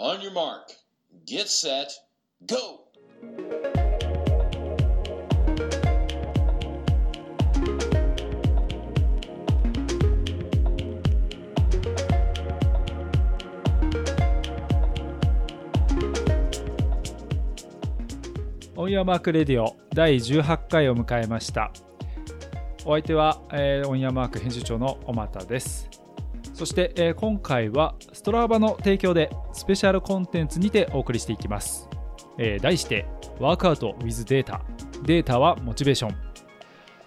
On your mark, get set, go! オンヤマークレディオ第18回を迎えました。お相手は、えーオンヤマーク編集長の小俣です。そして、えー今回はストラバの提供でスペシャルコンテンツにてお送りしていきます、えー題してワークアウト with データデータはモチベーション。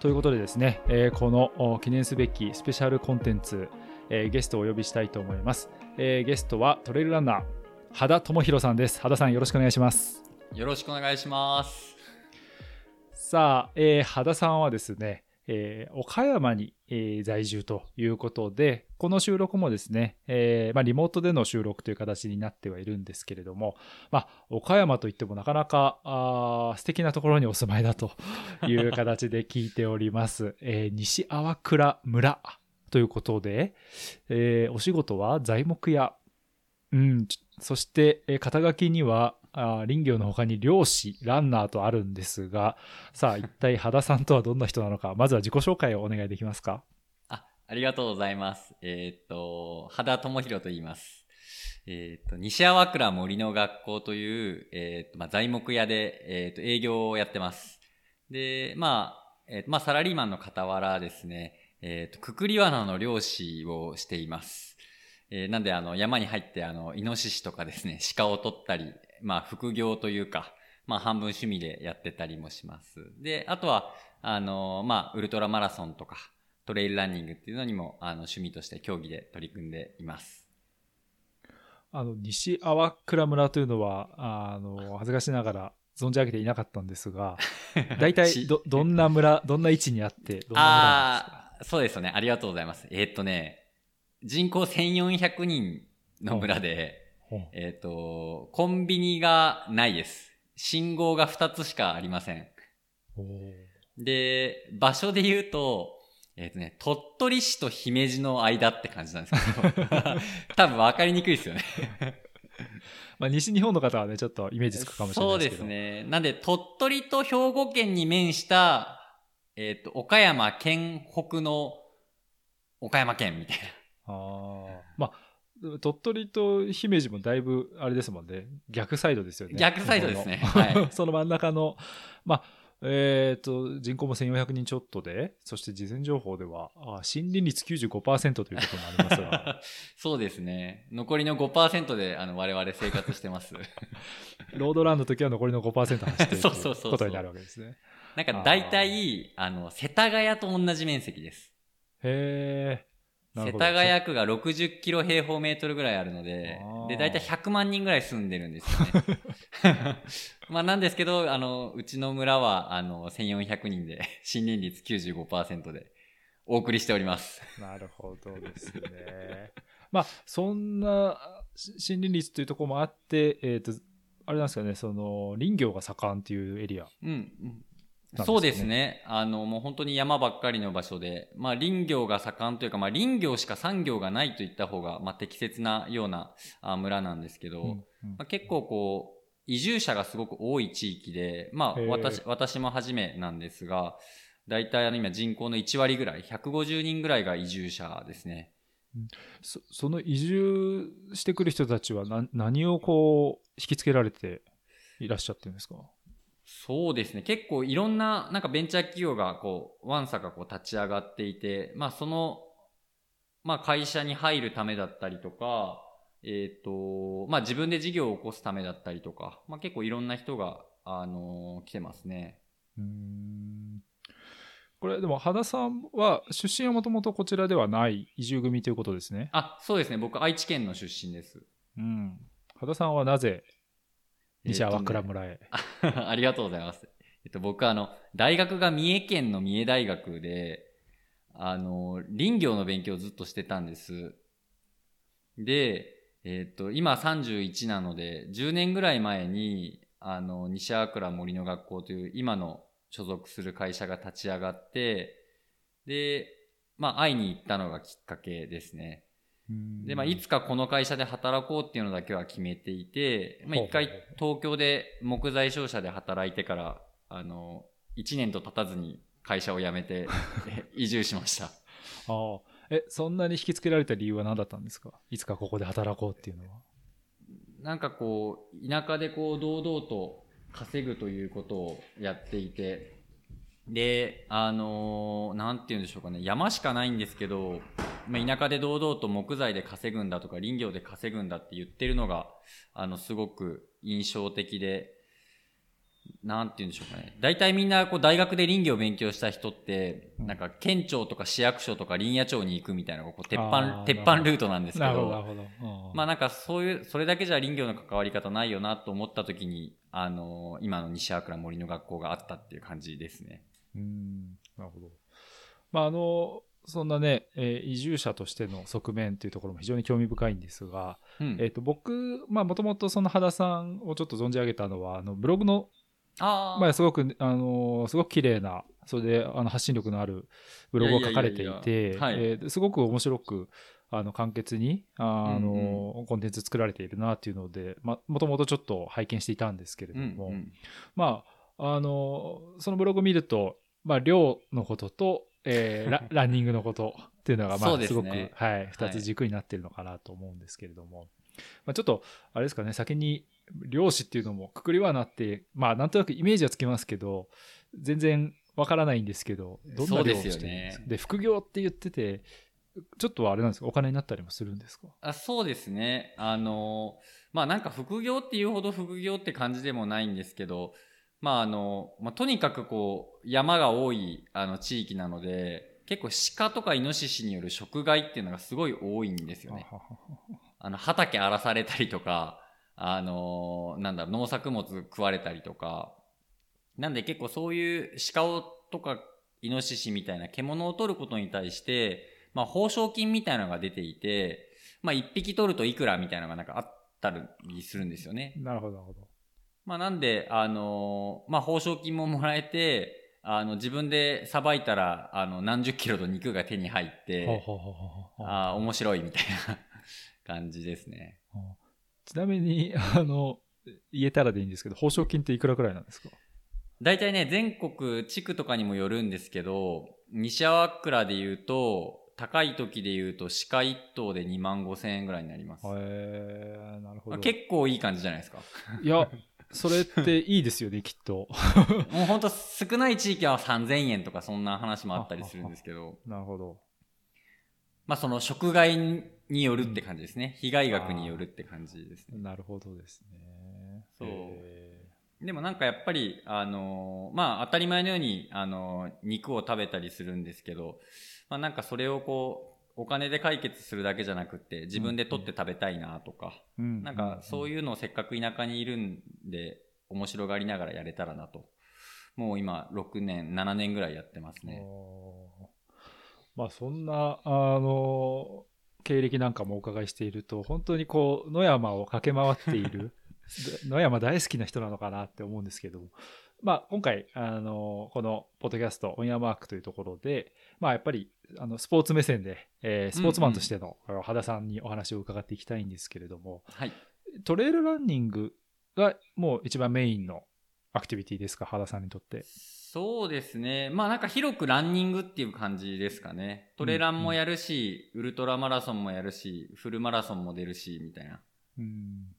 ということでですね、えーこのお記念すべきスペシャルコンテンツ、えーゲストをお呼びしたいと思います、えーゲストはトレイルランナー羽田智弘さんです。羽田さんよろしくお願いします。よろしくお願いします。さあ、えー、羽田さんはですね、えー岡山に、えー在住ということで、この収録もですね、えーまあ、リモートでの収録という形になってはいるんですけれども、まあ、岡山といってもなかなかあ素敵なところにお住まいだという形で聞いております。え西粟倉村ということで、えお仕事は材木屋、うん、そして、え肩書きには、あー林業の他に漁師、ランナーとあるんですが、さあ、一体、羽田さんとはどんな人なのか、まずは自己紹介をお願いできますか？あ、ありがとうございます。えーっと、羽田智弘と言います。えーっと、西粟倉森の学校という、えーっと、まあ、材木屋で、えーっと、営業をやってます。で、まあ、えーっと、まあ、サラリーマンの傍らですね、えーっと、くくり罠の漁師をしています。えーなんで、あの、山に入って、あの、イノシシとかですね、鹿を取ったり、まあ、副業というか、まあ、半分趣味でやってたりもします。で、あとは、あの、まあ、ウルトラマラソンとか、トレイルランニングっていうのにも、あの、趣味として競技で取り組んでいます。あの、西粟倉村というのは、あの、恥ずかしながら存じ上げていなかったんですが、大体しど、どんな村、どんな位置にあって、どんな村なんですか？あそうですよね。ありがとうございます。えーっとね、人口1400人の村で、えーっと、コンビニがないです。信号が2つしかありません。で、場所で言うと、えっ、とね、鳥取市と姫路の間って感じなんですけど、多分分かりにくいですよね。まあ、西日本の方はね、ちょっとイメージつくかもしれなそいうですけど。ですね。なんで、鳥取と兵庫県に面した、えっ、と、岡山県北の岡山県みたいな。ああ。まあ、鳥取と姫路もだいぶ、あれですもんね。逆サイドですよね。逆サイドですねはい その真ん中の、まあ、えっ、と、人口も1400人ちょっとで、そして事前情報では、あ森林率95%ということもありますが、そうですね。残りの5%で、あの、我々生活してます。ロードランの時は残りの5%走ってるとそうそうそうそういうことになるわけですね。なんか、大体、あの、世田谷と同じ面積です。へえ。世田谷区が60キロ平方メートルぐらいあるのでで、大体100万人ぐらい住んでるんですよね。まあなんですけど、あの、うちの村は、あの、1400人で、森林率95%で、お送りしております。なるほどですね。まあ、そんなし森林率というところもあって、えっ、と、あれなんですかね、その林業が盛んっていうエリア。うん。ね。そうですね。あの、もう本当に山ばっかりの場所で、まあ林業が盛んというか、まあ林業しか産業がないと言った方が、まあ適切なようなあ村なんですけど、うんうん。まあ、結構こう、移住者がすごく多い地域で、まあ私、私も初めなんですが、大体あの今人口の1割ぐらい、150人ぐらいが移住者ですね。そその移住してくる人たちは何何をこう引きつけられていらっしゃってるんですか？そうですね。結構いろんな、なんかベンチャー企業がこう、ワンサがこう立ち上がっていて、まあその、まあ会社に入るためだったりとか、えっ、と、まあ自分で事業を起こすためだったりとか、まあ結構いろんな人が、あの来てますね。うーんこれでも羽田さんは出身はもともとこちらではない移住組ということですね。あ、そうですね。僕愛知県の出身です。うん。羽田さんはなぜ西粟倉えーとね村へ、ありがとうございます。えっと、僕はあの、大学が三重県の三重大学で、あの、林業の勉強をずっとしてたんです。で、えっと、今31なので、10年ぐらい前に、あの、西粟倉森の学校という今の所属する会社が立ち上がって、で、まあ、会いに行ったのがきっかけですね。で、まあ、いつかこの会社で働こうっていうのだけは決めていて、まあ、一回東京で木材商社で働いてから、あの、1年と経たずに会社を辞めて 移住しました。ああ。え、そんなに引きつけられた理由は何だったんですか？いつかここで働こうっていうのは。なんかこう、田舎でこう、堂々と稼ぐということをやっていて、で、あのーなんて言うんでしょうかね、山しかないんですけど、まあ、田舎で堂々と木材で稼ぐんだとか林業で稼ぐんだって言ってるのが、あの、すごく印象的で、なんて言うんでしょうかね。大体みんなこう大学で林業を勉強した人って、なんか県庁とか市役所とか林野庁に行くみたいなこう鉄あ板、ー鉄板ルートなんですけど、なるほど。まあなんかそういう、それだけじゃ林業の関わり方ないよなと思った時に、あの今の西粟倉森の学校があったっていう感じですね。うん、なるほど。まあ、あの、そんなね、えー移住者としての側面っていうところも非常に興味深いんですが、うん。えっ、と、僕、まあ、もともとその羽田さんをちょっと存じ上げたのは、あの、ブログの、ああ、まあ、すごく、あの、すごく綺麗な、それで、あの、発信力のあるブログを書かれていてえーすごく面白く、あの、簡潔に、あの、うんコンテンツ作られているなっていうので、まあ、もともとちょっと拝見していたんですけれども、うんうん。まあ、あの、そのブログを見ると、まあ、量のことと、えー ラランニングのことっていうのが、まあ、すすごねく、はい、二つ軸になってるのかなと思うんですけれども、まあ、ちょっと、あれですかね、先に、漁師っていうのもくくりはなって、まあ、なんとなくイメージはつきますけど、全然わからないんですけど、どんな漁をしてるんですか？ねで、副業って言ってて、ちょっとあれなんですか、お金になったりもするんですか？あそうですね。あの、まあなんか副業っていうほど副業って感じでもないんですけど、まああの、まあとにかくこう、山が多いあの地域なので、結構鹿とかイノシシによる食害っていうのがすごい多いんですよね。あの、畑荒らされたりとか、あのなんだろう、農作物食われたりとか、なんで結構そういう鹿をとかイノシシみたいな獣を取ることに対して、まあ、報奨金みたいなのが出ていて、まあ、一匹取るといくらみたいなのがなんかあったりするんですよね。なるほど、なるほど。まあ、なんで、あのまあ、報奨金ももらえて、あの、自分でさばいたら、あの、何十キロの肉が手に入って、ああ、面白いみたいな 感じですね。ちなみに、あの、言えたらでいいんですけど、報奨金っていくらくらいなんですか？大体ね、全国地区とかにもよるんですけど、西粟倉で言うと、高い時で言うと鹿1頭で2万5千円ぐらいになります。へえなるほど。まあ結構いい感じじゃないですか。いや、それっていいですよね、きっと。もうほんと少ない地域は3000円とかそんな話もあったりするんですけど、なるほど。まあその食害によるって感じですね。被害額によるって感じですね。なるほどですね。そうへでもなんかやっぱり、あのーまあ当たり前のように、あのー肉を食べたりするんですけど、まあなんかそれをこう、お金で解決するだけじゃなくって、自分で取って食べたいなとか、ーうん。なんかそういいうのをせっかく田舎にいるんで、面白がりながらやれたらなと。もう今6年、7年ぐらいやってますね。まあそんな、あの、経歴なんかもお伺いしていると、本当にこう、野山を駆け回っている、野山大好きな人なのかなって思うんですけども、まあ今回、あの、このポッドキャスト、オンヤマークというところで、まあやっぱり、あの、スポーツ目線で、えースポーツマンとしての、あの羽田さんにお話を伺っていきたいんですけれども、はい。トレイルランニングがもう一番メインのアクティビティですか、羽田さんにとって？そうですね。まあなんか広くランニングっていう感じですかね。トレランもやるし、ウルトラマラソンもやるし、フルマラソンも出るし、みたいな。うん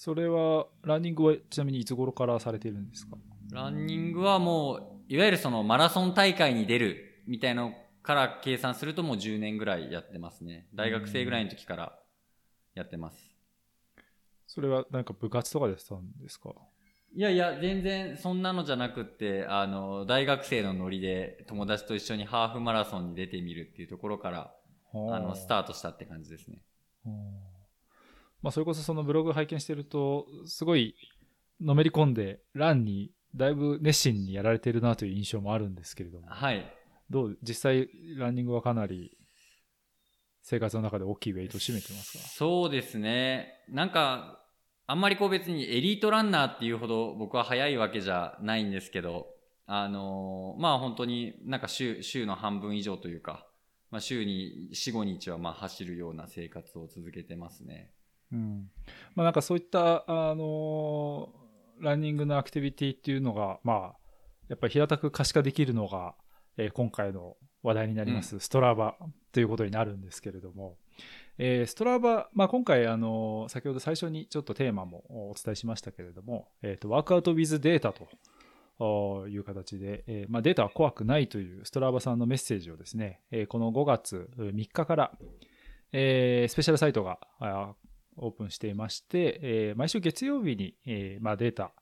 それは、ランニングはちなみにいつ頃からされているんですか？ランニングはもう、いわゆるそのマラソン大会に出るみたいのから計算するともう10年ぐらいやってますね。大学生ぐらいの時からやってます。それはなんか部活とかでしたんですか？いやいや、全然そんなのじゃなくって、あの、大学生のノリで友達と一緒にハーフマラソンに出てみるっていうところから、あの、スタートしたって感じですね。うんまあ、それこそそのブログ拝見してると、すごいのめり込んで、ランにだいぶ熱心にやられてるなという印象もあるんですけれども、はい。どう、実際ランニングはかなり生活の中で大きいウェイトを占めてますか？そうですね。なんか、あんまりこう別にエリートランナーっていうほど僕は速いわけじゃないんですけど、あのーまあ本当になんか週、週の半分以上というか、まあ、週に4、5日はまあ走るような生活を続けてますね。うん。まあなんかそういった、あのーランニングのアクティビティっていうのが、まあ、やっぱり平たく可視化できるのが、えー今回の話題になります、ストラバということになるんですけれども、えーストラバ、まあ今回、あのー先ほど最初にちょっとテーマもお伝えしましたけれども、えっ、と、ワークアウトウィズデータと、おいう形で、えーまあ、データは怖くないというストラバさんのメッセージをですね、えーこの5月3日から、えースペシャルサイトがあオープンしていまして、えー毎週月曜日に、えーまあ、データ、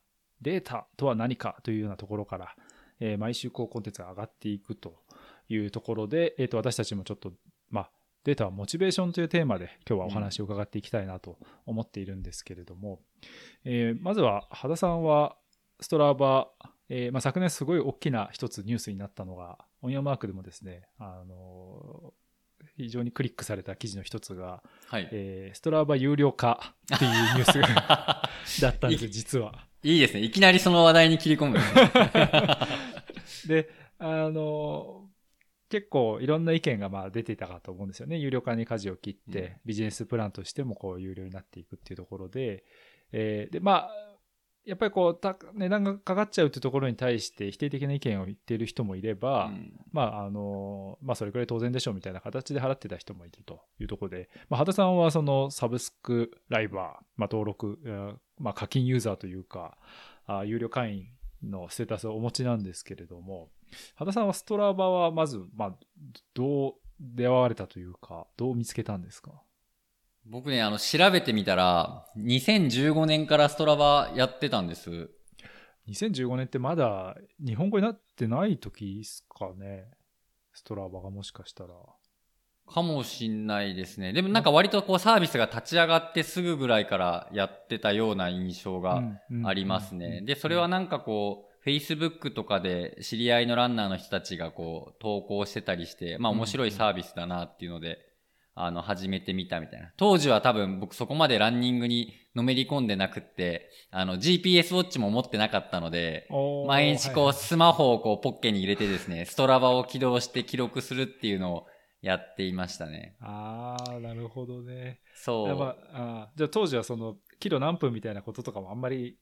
データとは何かというようなところから、えー毎週こうコンテンツが上がっていくというところで、えー、と私たちもちょっと、まあ、データはモチベーションというテーマで今日はお話を伺っていきたいなと思っているんですけれども、えまずは羽田さんはストラバ、えーまあ、昨年すごい大きな一つニュースになったのが、オンヤマークでもですね、あの非常にクリックされた記事の一つが、はい。えーストラバ有料化っていうニュースが だったんですよ、実は。いいですね。いきなりその話題に切り込む。で、あの、結構いろんな意見がまあ出ていたかと思うんですよね。有料化に舵を切って、うんビジネスプランとしてもこう有料になっていくっていうところで、えーで、まあ、やっぱりこう、た値段がかかっちゃうってところに対して否定的な意見を言っている人もいれば、うん。まあ、あの、まあ、それくらい当然でしょうみたいな形で払ってた人もいるというところで、まあ、羽田さんはそのサブスクライバー、まあ、登録、えーまあ、課金ユーザーというか、あ有料会員のステータスをお持ちなんですけれども、羽田さんはストラバはまず、まあ、どう出会われたというか、どう見つけたんですか？僕ね、あの、調べてみたら、2015年からストラバやってたんです。2015年ってまだ日本語になってない時ですかねストラバがもしかしたら。かもしんないですね。でもなんか割とこうサービスが立ち上がってすぐぐらいからやってたような印象がありますね。で、それはなんかこう、Facebook とかで知り合いのランナーの人たちがこう投稿してたりして、まあ面白いサービスだなっていうので、あの、始めてみたみたいな。当時は多分僕そこまでランニングにのめり込んでなくって、あの、GPS ウォッチも持ってなかったので、毎日こうはいスマホをこうポッケに入れてですね、ストラバを起動して記録するっていうのをやっていましたね。ああ、なるほどね。そう。やっぱあーじゃあ当時はその、キロ何分みたいなこととかもあんまり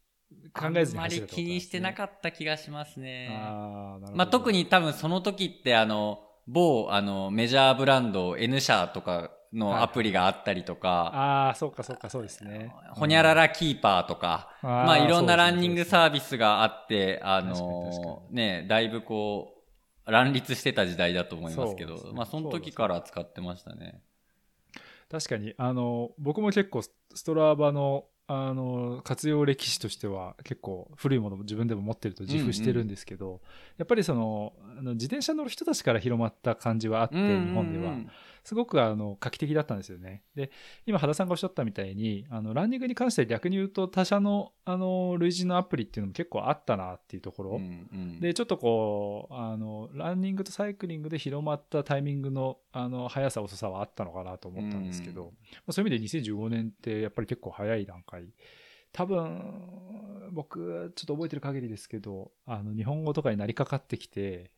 考えずにあんまり気にしてなかっった気がしますね。ああ、なるほど。まあ、特に多分その時ってあの、某あのメジャーブランド N 社とかのアプリがあったりとか、ああ、そうかそうか、そうですね。ほにゃららキーパーとか、うん、まあいろんなランニングサーービスがあって、あの、ね、だいぶこう、乱立してた時代だと思いますけど、ね。まあその時から使ってましたね。確かに、あの、僕も結構ストラバの、あの、活用歴史としては結構古いものも自分でも持ってると自負してるんですけど、やっぱりその、あの自転車乗る人たちから広まった感じはあって、日本では。すごくあの画期的だったんですよね。で、今、羽田さんがおっしゃったみたいに、あのランニングに関しては逆に言うと、他社のあの類似のアプリっていうのも結構あったなっていうところ。うんうんで、ちょっとこう、あの、ランニングとサイクリングで広まったタイミングの、あの、速さ、遅さはあったのかなと思ったんですけど、うんまあそういう意味で2015年ってやっぱり結構早い段階。多分、僕、ちょっと覚えてる限りですけど、あの、日本語とかになりかかってきて、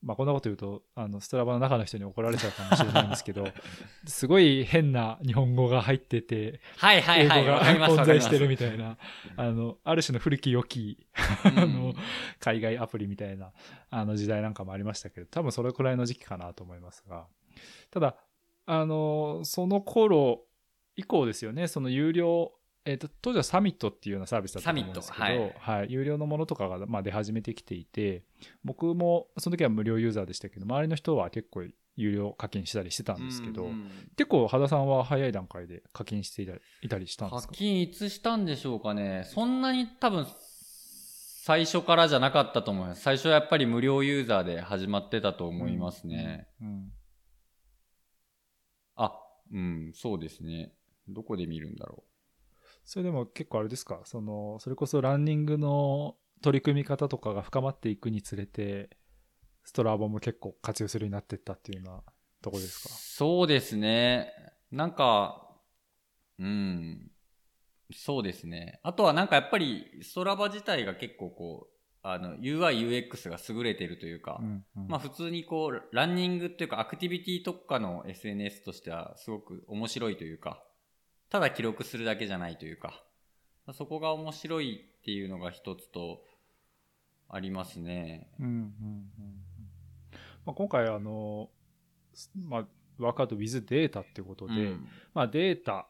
まあ、こんなこと言うと、あの、ストラバの中の人に怒られちゃうかもしれないんですけど、すごい変な日本語が入ってて、はいはいはい。英語が混在してるわみたいな、あの、ある種の古き良き、あの、海外アプリみたいな、あの時代なんかもありましたけど、多分それくらいの時期かなと思いますが、ただ、あの、その頃以降ですよね、その有料、えっ、と、当時はサミットっていうようなサービスだったと思うんですけど、サミットはい、有料のものとかが、まあ、出始めてきていて、僕もその時は無料ユーザーでしたけど、周りの人は結構有料課金したりしてたんですけど、うんうん結構、羽田さんは早い段階で課金していたりしたんで課すか？金いつしたんでしょうかね。そんなに多分、最初からじゃなかったと思います。最初はやっぱり無料ユーザーで始まってたと思いますね。うんあ、うん、そうですね。どこで見るんだろそれでも結構あれですか？そのそれこそランニングの取り組み方とかが深まっていくにつれてストラバも結構活用するようになっていったっていうようなとこ。ですか？そうですね。なんか、うん。そうですね。あとはなんかやっぱり、ストラバ自体が結構こう、あの、UI、UX が優れてるというか、うんうんまあ普通にこう、ランニングっていうかアクティビティ特化の SNS としてはすごく面白いというか、ただ記録するだけじゃないというか、まあそこが面白いっていうのが一つと、ありますね。うんうんうんうん。まあ、今回あの、すまあ、ワークアウト with データってことで、うん。まあ、データ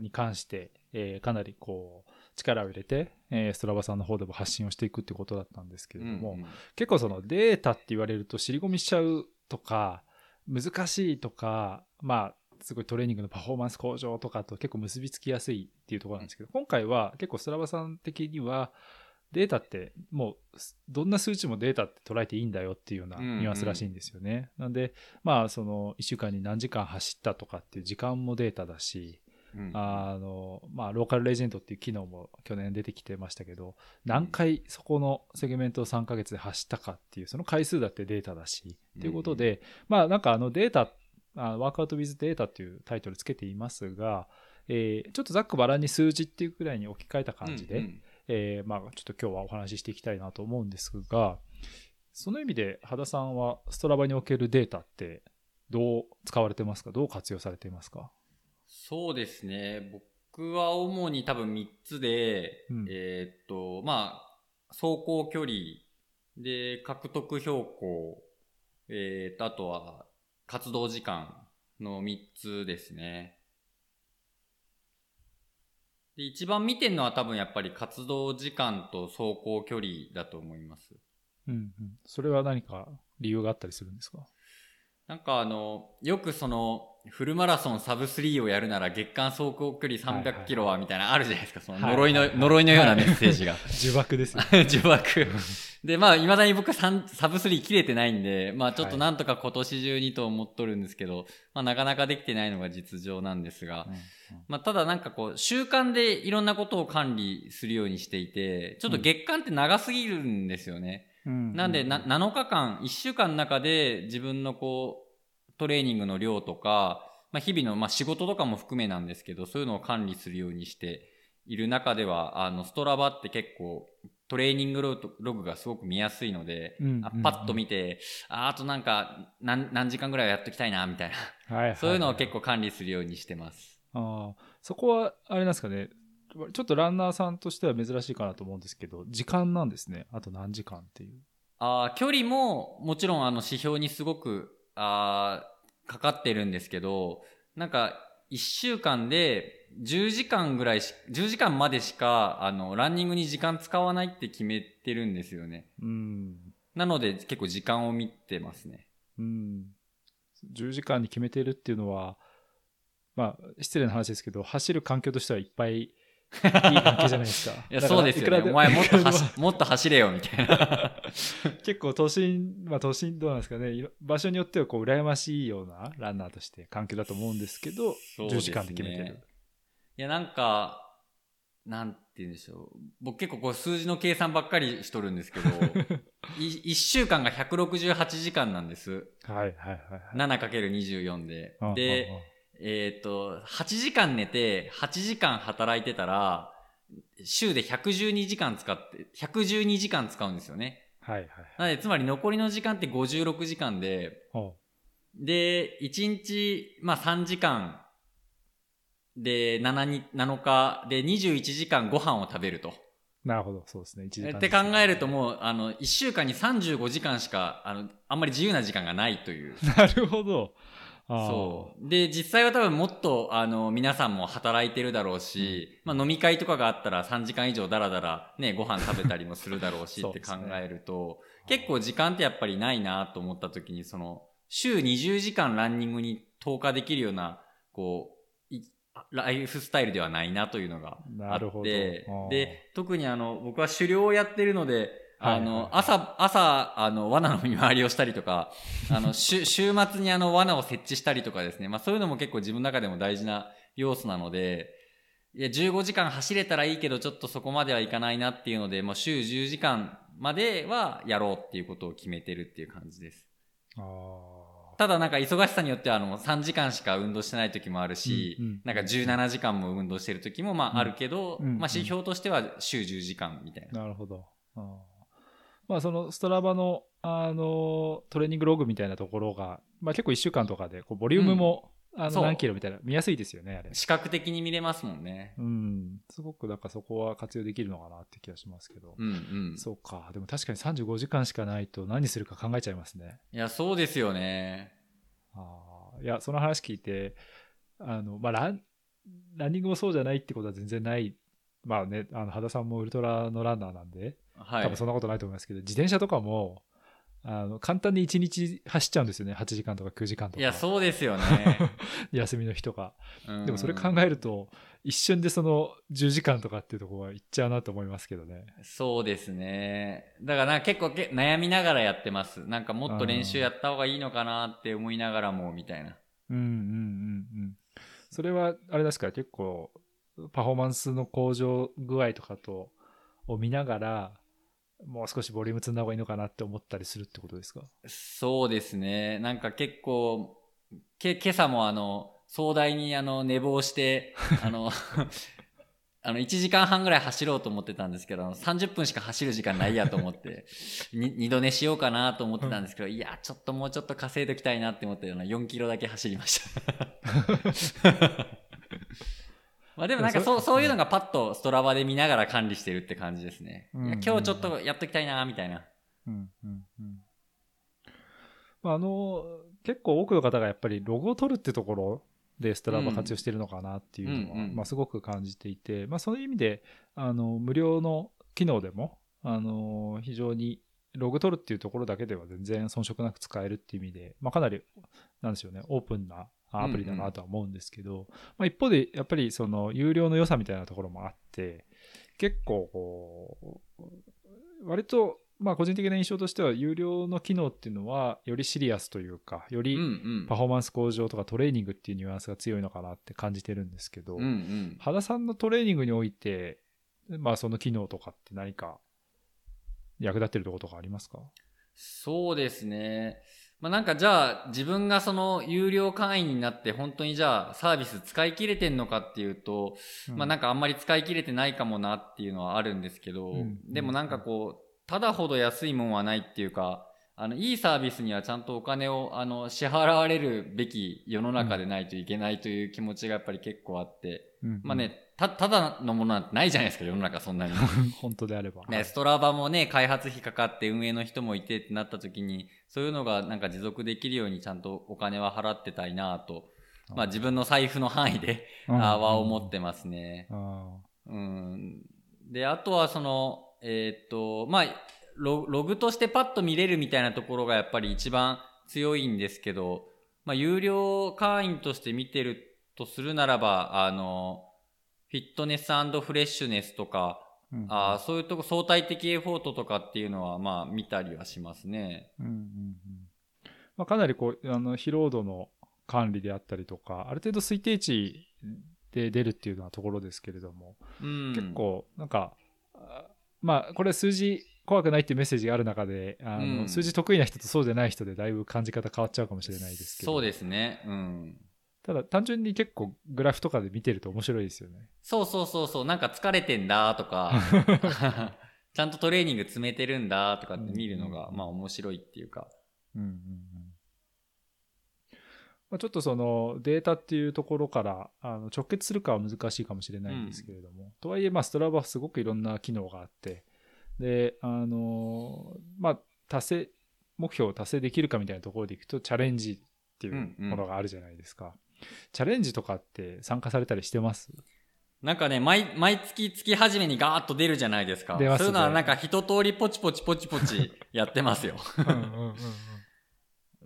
に関して、えーかなりこう力を入れて、えーストラバさんの方でも発信をしていくってことだったんですけれども、うんうん。結構そのデータって言われると尻込みしちゃうとか難しいとかまあすごいトレーニングのパフォーマンス向上とかと結構結びつきやすいっていうところなんですけど今回は結構ストラバさん的にはデータってもうどんな数値もデータって捉えていいんだよっていうようなうんうん。ニュアンスらしいんですよね。なんでまあその1週間に何時間走ったとかっていう時間もデータだしうん。あの、まあ、ローカルレジェンドっていう機能も去年出てきてましたけど、何回そこのセグメントを3ヶ月で走ったかっていう、その回数だってデータだし、ということで、まあ、なんかあのデータ、あワークアウトウィズデータっていうタイトルつけていますが、えーちょっとざっくばらんに数字っていうくらいに置き換えた感じで、うんうん。えーまあ、ちょっと今日はお話ししていきたいなと思うんですが、その意味で、羽田さんはストラバにおけるデータってどう使われてますか？どう活用されていますか？そうですね。僕は主に多分3つで、うん。えーっと、まあ、走行距離、で、獲得標高、えーっと、あとは活動時間の3つですね。で、一番見てるのは多分やっぱり活動時間と走行距離だと思います。うんうん。それは何か理由があったりするんですか？なんかあの、よくその、フルマラソンサブ3をやるなら月間走行距離300キロはみたいなあるじゃないですか。その呪いの、呪いのようなメッセージが。呪縛ですよ。呪縛。で、まあ、未だに僕サブ3切れてないんで、まあちょっとなんとか今年中にと思っとるんですけど、まあなかなかできてないのが実情なんですが、まあただなんかこう、習慣でいろんなことを管理するようにしていて、ちょっと月間って長すぎるんですよね。うんなんで、な、7日間、1週間の中で自分のこう、トレーニングの量とか、まあ、日々の、まあ、仕事とかも含めなんですけど、そういうのを管理するようにしている中では、あの、ストラバって結構、トレーニングログログがすごく見やすいので、うんあパッと見て、ああとなんか、何、何時間ぐらいはやっときたいな、みたいな。はいはいそういうのを結構管理するようにしてます。ああそこはあれなんですかね。ちょっとランナーさんとしては珍しいかなと思うんですけど時間なんですね。あと何時間っていう。あー距離ももちろんあの指標にすごくあーかかってるんですけど、なんか1週間で10時間ぐらいし、10時間までしかあのランニングに時間使わないって決めてるんですよね。うんなので結構時間を見てますね。うん10時間に決めてるっていうのはまあ失礼な話ですけど走る環境としてはいっぱいいい環境じゃないですか いや、そうですよね。お前もっと走、もっと走れよ、みたいな。結構都心、まあ都心どうなんですかね、場所によってはこう羨ましいようなランナーとして環境だと思うんですけど、10そうです時間で決めてる。いや、なんか、なんて言うんでしょう。僕結構こう数字の計算ばっかりしとるんですけど、い1週間が168時間なんです。はいはいはいはい。7×24 でうん。で、えっ、と、8時間寝て、8時間働いてたら、週で112時間使って、112時間使うんですよね。はいはいなので、つまり残りの時間って56時間で、はい。で、1日、まあ3時間で7に、7日で21時間ご飯を食べると。なるほど、そうですね。1時間って考えるともう、あの、1週間に35時間しか、あの、あんまり自由な時間がないという。なるほど。そう。で、実際は多分もっと、あの、皆さんも働いてるだろうし、まあ飲み会とかがあったら3時間以上ダラダラね、ご飯食べたりもするだろうしって考えると、結構時間ってやっぱりないなと思った時に、その、週20時間ランニングに投下できるような、こう、いライフスタイルではないなというのがあなるほど。ってで、特にあの、僕は狩猟をやってるので、あの、朝、朝、あの、罠の見回りをしたりとか、あの、週、週末にあの、罠を設置したりとかですね。まあそういうのも結構自分の中でも大事な要素なので、いや、15時間走れたらいいけど、ちょっとそこまではいかないなっていうので、もう週10時間まではやろうっていうことを決めてるっていう感じです。ただなんか忙しさによってはあの、3時間しか運動してない時もあるし、うんうんなんか17時間も運動してる時もまああるけど、うんうんまあ指標としては週10時間みたいな。なるほど。あーまあ、そのストラバの、あの、トレーニングログみたいなところが、まあ、結構1週間とかで、こう、ボリュームも、あの、そう何キロみたいな、見やすいですよね、あれ。視覚的に見れますもんね。うん。すごく、なんかそこは活用できるのかなって気がしますけど。うんうん。そうか。でも確かに35時間しかないと何するか考えちゃいますね。いや、そうですよね。ああ。いや、その話聞いて、あの、まあ、ラン、ランニングもそうじゃないってことは全然ない。まあね、あの、羽田さんもウルトラのランナーなんで、はい。多分そんなことないと思いますけど、自転車とかも、あの、簡単に1日走っちゃうんですよね。8時間とか9時間とか。いや、そうですよね。休みの日とか。うんでもそれ考えると、一瞬でその10時間とかっていうところは行っちゃうなと思いますけどね。そうですね。だからなんか結構け悩みながらやってます。なんかもっと練習やった方がいいのかなって思いながらも、みたいな。うんうんうんうん。それは、あれですか、結構、パフォーマンスの向上具合とかと、を見ながら、もう少しボリューム積んだ方がいいのかなって思ったりするってことですか？そうですね。なんか結構、け、今朝もあの、壮大にあの、寝坊して、あの、あの、1時間半ぐらい走ろうと思ってたんですけど、あの30分しか走る時間ないやと思って、に二度寝しようかなと思ってたんですけど、いや、ちょっともうちょっと稼いでおきたいなって思って、あの4キロだけ走りました。まあでもなんかそう、そういうのがパッとストラバで見ながら管理してるって感じですね。うんいや今日ちょっとやっときたいな、みたいな。うんうんうん。まあ、あの、結構多くの方がやっぱりロゴを取るってところでストラバ活用してるのかなっていうのは、うんうんうんまあ、すごく感じていて、まあ、そういう意味で、あの、無料の機能でも、あの、非常にログ取るっていうところだけでは全然遜色なく使えるっていう意味で、まあ、かなり、なんでしょうね、オープンなアプリだなとは思うんですけど、まあ、一方で、やっぱりその、有料の良さみたいなところもあって、結構こう、割と、まあ個人的な印象としては、有料の機能っていうのは、よりシリアスというか、よりうんうん。パフォーマンス向上とかトレーニングっていうニュアンスが強いのかなって感じてるんですけど、うんうん。原さんのトレーニングにおいて、まあその機能とかって何か役立ってるところとかありますか？そうですね。まあなんかじゃあ自分がその有料会員になって本当にじゃあサービス使い切れてんのかっていうと、まあなんか、かあんまり使い切れてないかもなっていうのはあるんですけど、うん。でもなんかこう、ただほど安いもんはないっていうか、あの、いいサービスにはちゃんとお金を、あの、支払われるべき世の中でないといけないという気持ちがやっぱり結構あって、うん。まあね、た、ただのものなんてないじゃないですか、世の中そんなに。本当であれば。ね、ストラバもね、開発費かかって運営の人もいてってなった時に、そういうのがなんか持続できるようにちゃんとお金は払ってたいなと、まあ自分の財布の範囲で、うんあーは思ってますね。あうん。で、あとはその、えーっと、まあロ、ログとしてパッと見れるみたいなところがやっぱり一番強いんですけど、まあ、有料会員として見てるとするならば、あの、フィットネスフレッシュネスとか、ーうんあーそういうとこ、相対的エフォートとかっていうのは、まあ、見たりはしますね。うんうんうんまあ、かなりこうあの疲労度の管理であったりとかある程度推定値で出るっていうようなところですけれども、うん。結構なんかあまあこれ数字怖くないっていうメッセージがある中であの、うん数字得意な人とそうじゃない人でだいぶ感じ方変わっちゃうかもしれないですけどそうですね。うん。ただ単純に結構グラフとかで見てると面白いですよね。そうそうそうそう、なんか疲れてんだとか、ちゃんとトレーニング詰めてるんだとかって見るのが、うんまあ面白いっていうか。うんうんうん。まあ、ちょっとそのデータっていうところからあの直結するかは難しいかもしれないんですけれども、とはいえまあストラバはすごくいろんな機能があって。であのまあ達成目標を達成できるかみたいなところでいくとチャレンジっていうものがあるじゃないですか、チャレンジとかって参加されたりしてます？なんかね、毎、毎月月始めにガーッと出るじゃないですか。出ますねそういうのはなんか一通りポチポチポチポチ やってますよ。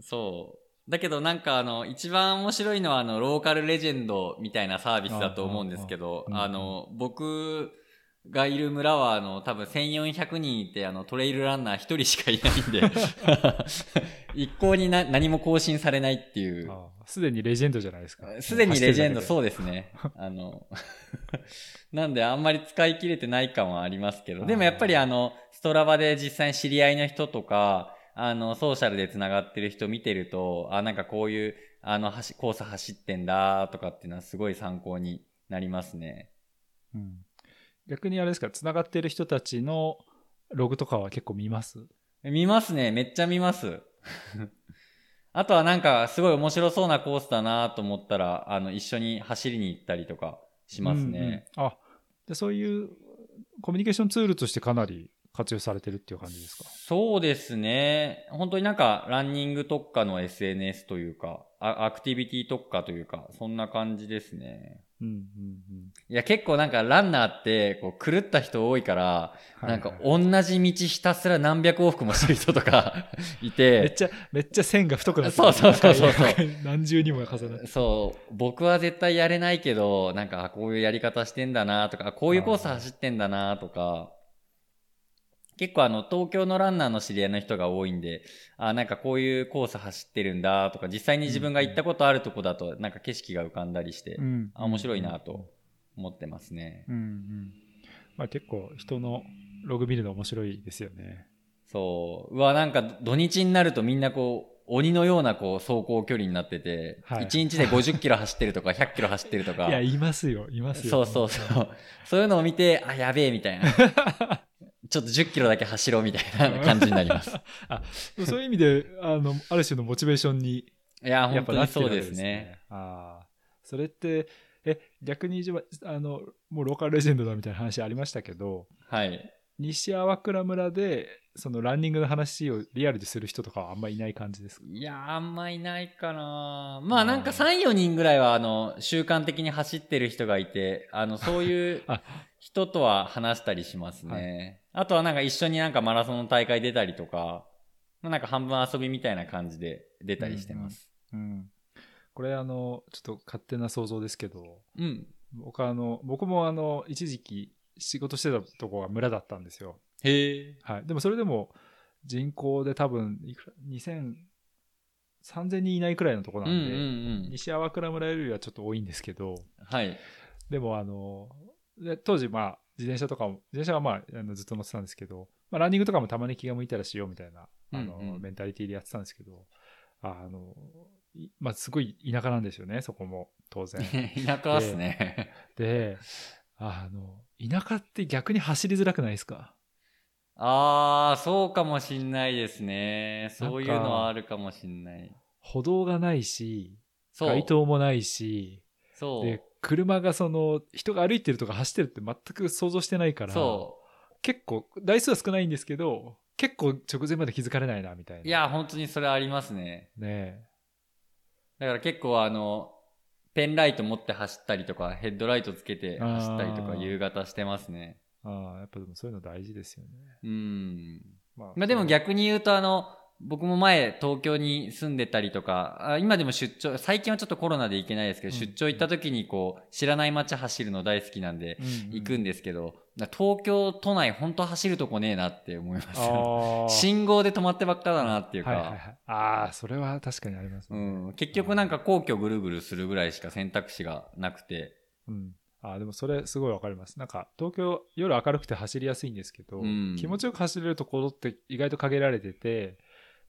そう。だけどなんかあの、一番面白いのはあの、ローカルレジェンドみたいなサービスだと思うんですけど、あの、僕がいる村はあの、多分1400人いてあの、トレイルランナー一人しかいないんで、一向にな何も更新されないっていう。すでにレジェンドじゃないですかすでにレジェンド、うそうですね。あの、なんであんまり使い切れてない感はありますけど、でもやっぱりあの、ストラバで実際に知り合いの人とか、あの、ソーシャルで繋がってる人見てると、あ、なんかこういう、あの、走コース走ってんだとかっていうのはすごい参考になりますね。うん逆にあれですか、つながっている人たちの、ログとかは結構見ます？見ますね。めっちゃ見ます。あとはなんか、すごい面白そうなコースだなと思ったら、あの、一緒に走りに行ったりとかしますね。うんうんあでそういうコミュニケーションツールとしてかなり活用されてるっていう感じですか？そうですね。本当になんか、ランニング特化の SNS というか、あアクティビティ特化というか、そんな感じですね。うんうんうん。いや、結構なんか、ランナーって、こう、狂った人多いから、なんか、同じ道ひたすら何百往復もしてる人とか い、めってちゃめっちゃ線が太くなってそうそうそうそうそう。何重にも重なって。そう、僕は絶対やれないけど、なんか、あこういうやり方してんだなとか、あこういうコース走ってんだなとか、結構あの、東京のランナーの知り合いの人が多いんで、あなんかこういうコース走ってるんだとか、実際に自分が行ったことあるとこだと、なんか景色が浮かんだりして、うんあ面白いなと思ってますね。うんうんまあ、結構人のログ見るの面白いですよねそう。うわ、なんか土日になるとみんなこう、鬼のようなこう走行距離になってて、はい1日で50キロ走ってるとか 100キロ走ってるとか。いやいますよいますよそうそうそう。そういうのを見て、あ、やべえ、みたいな。ちょっと10キロだけ走ろうみたいな感じになります。あそういう意味であのある種のモチベーションにいや、や本当にそうでわけですすねね。ああそれってえ逆にあのもうローカルレジェンドだみたいな話ありましたけどはい。西粟倉村でそのランニングの話をリアルでする人とかはあんまいない感じですか？いや、あんまいないかなまあなんか3、4人ぐらいは、あの、習慣的に走ってる人がいて、あの、そういうあ人とは話したりしますね。あとはなんか一緒になんかマラソンの大会出たりとか、まあなんか半分遊びみたいな感じで出たりしてます。うんこれあのちょっと勝手な想像ですけどうん。僕はあの僕もあの一時期仕事してたとこが村だったんですよへえ。はい、でもそれでも人口で多分いくら2000 3000人いないくらいのとこうなんんで、うんうん。西粟倉村よりはちょっと多いんですけどはい。でもあので当時まあ自転車とかも自転車はまああのずっと乗ってたんですけど、まあ、ランニングとかもたまに気が向いたらしようみたいなあの、うんうんメンタリティでやってたんですけどあのいまあすごい田舎なんですよねそこも当然 田舎っすね。であの田舎って逆に走りづらくないですか？ああ、そうかもしんないですね。そういうのはあるかもしんない。歩道がないし。街灯もないしそう。で車がその人が歩いてるとか走ってるって全く想像してないからそ結構台数は少ないんですけど結構直前まで気づかれないなみたいなう。いや、本当にそれありますね。ねだから結構あの、ペンライト持って走ったりとか、ヘッドライトつけて走ったりとか、夕方してますね。ああやっぱでもそういうの大事ですよねうん。まあまあでも逆に言うとあの、僕も前東京に住んでたりとか、あ今でも出張、最近はちょっとコロナで行けないですけど、うん。出張行った時にこう、知らない街走るの大好きなんで、行くんでですけど、だから東京都内本当走るとこねえなって思います信号で止まってばっかだなっていうか、はいはいはい。ああそれは確かにありますね。うん、結局なんか皇居ぐるぐるするぐらいしか選択肢がなくて、うん。あーでもそれすごいわかります。なんか東京夜明るくて走りやすいんですけど、うん。気持ちよく走れるところって意外と限られてて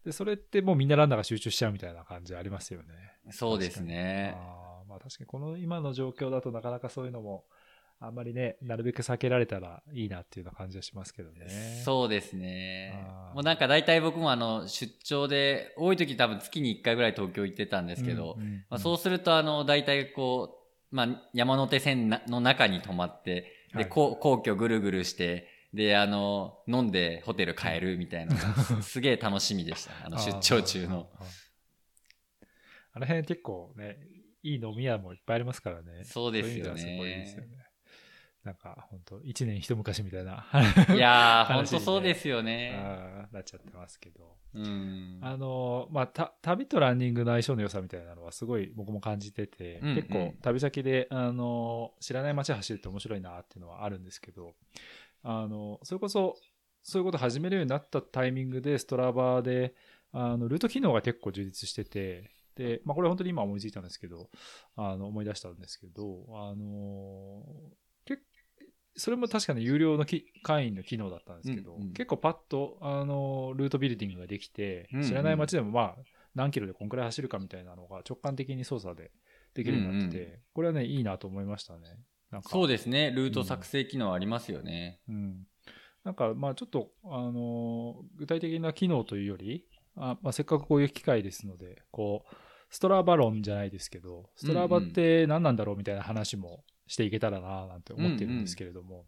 でそれってもうみんなランナーが集中しちゃうみたいな感じありますよね。そうですね。あーまあ確かにこの今の状況だとなかなかそういうのもあんまりねなるべく避けられたらいいなっていうような感じはしますけどね。そうですね。もうなんか大体僕もあの出張で、多い時多分月に1回ぐらい東京行ってたんですけど、うんうんうんまあ、そうするとあの大体こう、まあ、山手線なの中に泊まって、で、はい。こう皇居ぐるぐるして、で、あの、飲んでホテル帰るみたいなのが、すげえ楽しみでした。あの出張中の。あの辺結構ね、いい飲み屋もいっぱいありますからね。そうですよねそういう意味ではすごいですよね。なんか、本当一年一昔みたいな。いやー、ほ ん話にねとそうですよね。なっちゃってますけど。うん。あのまあ、た旅とランニングの相性の良さみたいなのはすごい僕も感じてて、うんうん結構旅先で、あの知らない街走るって面白いなっていうのはあるんですけど、あのそれこそそういうこと始めるようになったタイミングでストラバであのルート機能が結構充実しててで、まあ、これ本当に今思いついたんですけどあの思い出したんですけどあのけそれも確かに有料のき会員の機能だったんですけど、うんうん。結構パッとあのルートビルディングができて、うんうん。知らない街でもまあ何キロでこんくらい走るかみたいなのが直感的に操作でできるようになってて、うん。これはねいいなと思いましたねなんか。そうですね。ルート作成機能ありますよね。うん、なんかまあちょっと、あのー具体的な機能というより、あまあ、せっかくこういう機会ですので、こう、ストラバ論じゃないですけど、ストラバって何なんだろうみたいな話もしていけたらななんて思ってるんですけれども、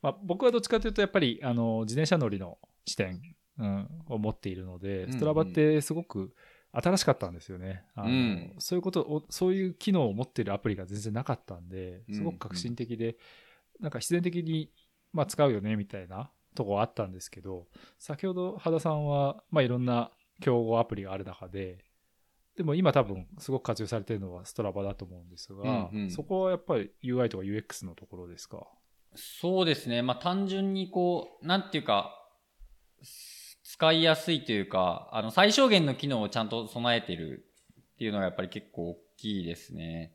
まあ、僕はどっちかというとやっぱりあの自転車乗りの視点、うん、を持っているので、ストラバってすごく新しかったんですよね。あのうんそういうことを、そういう機能を持っているアプリが全然なかったんで、すごく革新的で、なんか必然的に、まあ、使うよねみたいなとこあったんですけど、先ほど羽田さんは、まあ、いろんな競合アプリがある中で、でも今多分すごく活用されてるのはストラバだと思うんですが、うんうんそこはやっぱり UI とか UX のところですか？そうですね。まあ単純にこう、なんていうか、使いやすいというか、あの、最小限の機能をちゃんと備えてるっていうのがやっぱり結構大きいですね。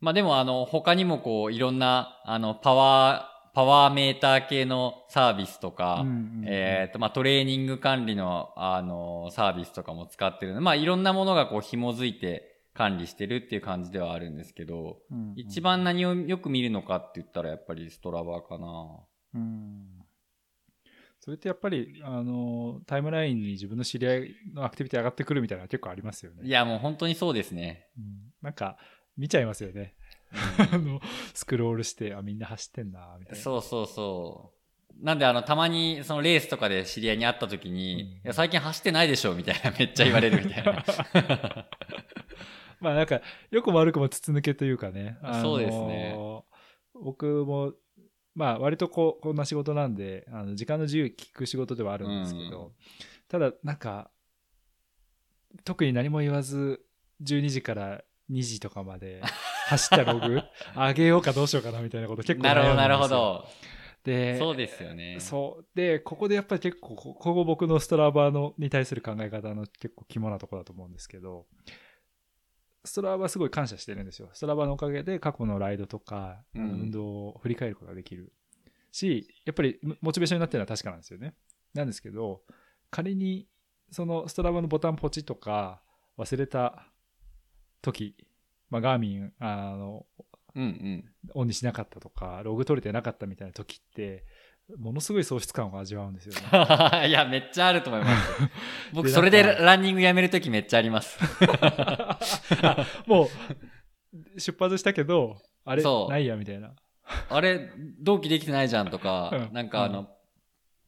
まあでもあの、他にもこう、いろんな、あの、パワー、パワーメーター系のサービスとか、うんうんうんえっ、と、まあトレーニング管理の、あの、サービスとかも使ってるので、まあいろんなものがこう、紐づいて管理してるっていう感じではあるんですけど、うんうん一番何をよく見るのかって言ったらやっぱりストラバかな。うんそれってやっぱり、あの、タイムラインに自分の知り合いのアクティビティ上がってくるみたいなの結構ありますよね。いやもう本当にそうですね。うんなんか、見ちゃいますよね。あの、スクロールして、あ、みんな走ってんな、みたいな。そうそうそう。なんであの、たまにそのレースとかで知り合いに会った時に、うんいや最近走ってないでしょみたいなめっちゃ言われるみたいな。まあなんか、よくも悪くも筒抜けというかね。そうですね。僕も、まあ割とこう、こんな仕事なんで、あの時間の自由聞く仕事ではあるんですけど、うんただなんか、特に何も言わず、12時から2時とかまで走ったログ、上げようかどうしようかなみたいなこと結構なるほど、なるほ。ど。で、そうですよね。そう。で、ここでやっぱり結構、こここ僕のストラバのに対する考え方の結構肝なところだと思うんですけど、ストラバすごい感謝してるんですよ。ストラバのおかげで過去のライドとか、うん運動を振り返ることができるし、やっぱりモチベーションになってるのは確かなんですよね。なんですけど、仮にそのストラバのボタンポチとか忘れた時、まあ、ガーミン、あの、うんうん。オンにしなかったとか、ログ取れてなかったみたいな時って、ものすごい喪失感を味わうんですよね。いや、めっちゃあると思います。僕、でそれでランニングやめるときめっちゃあります。あもう、出発したけど、あれ、ないや、みたいな。あれ、同期できてないじゃんとか、うんなんかあの、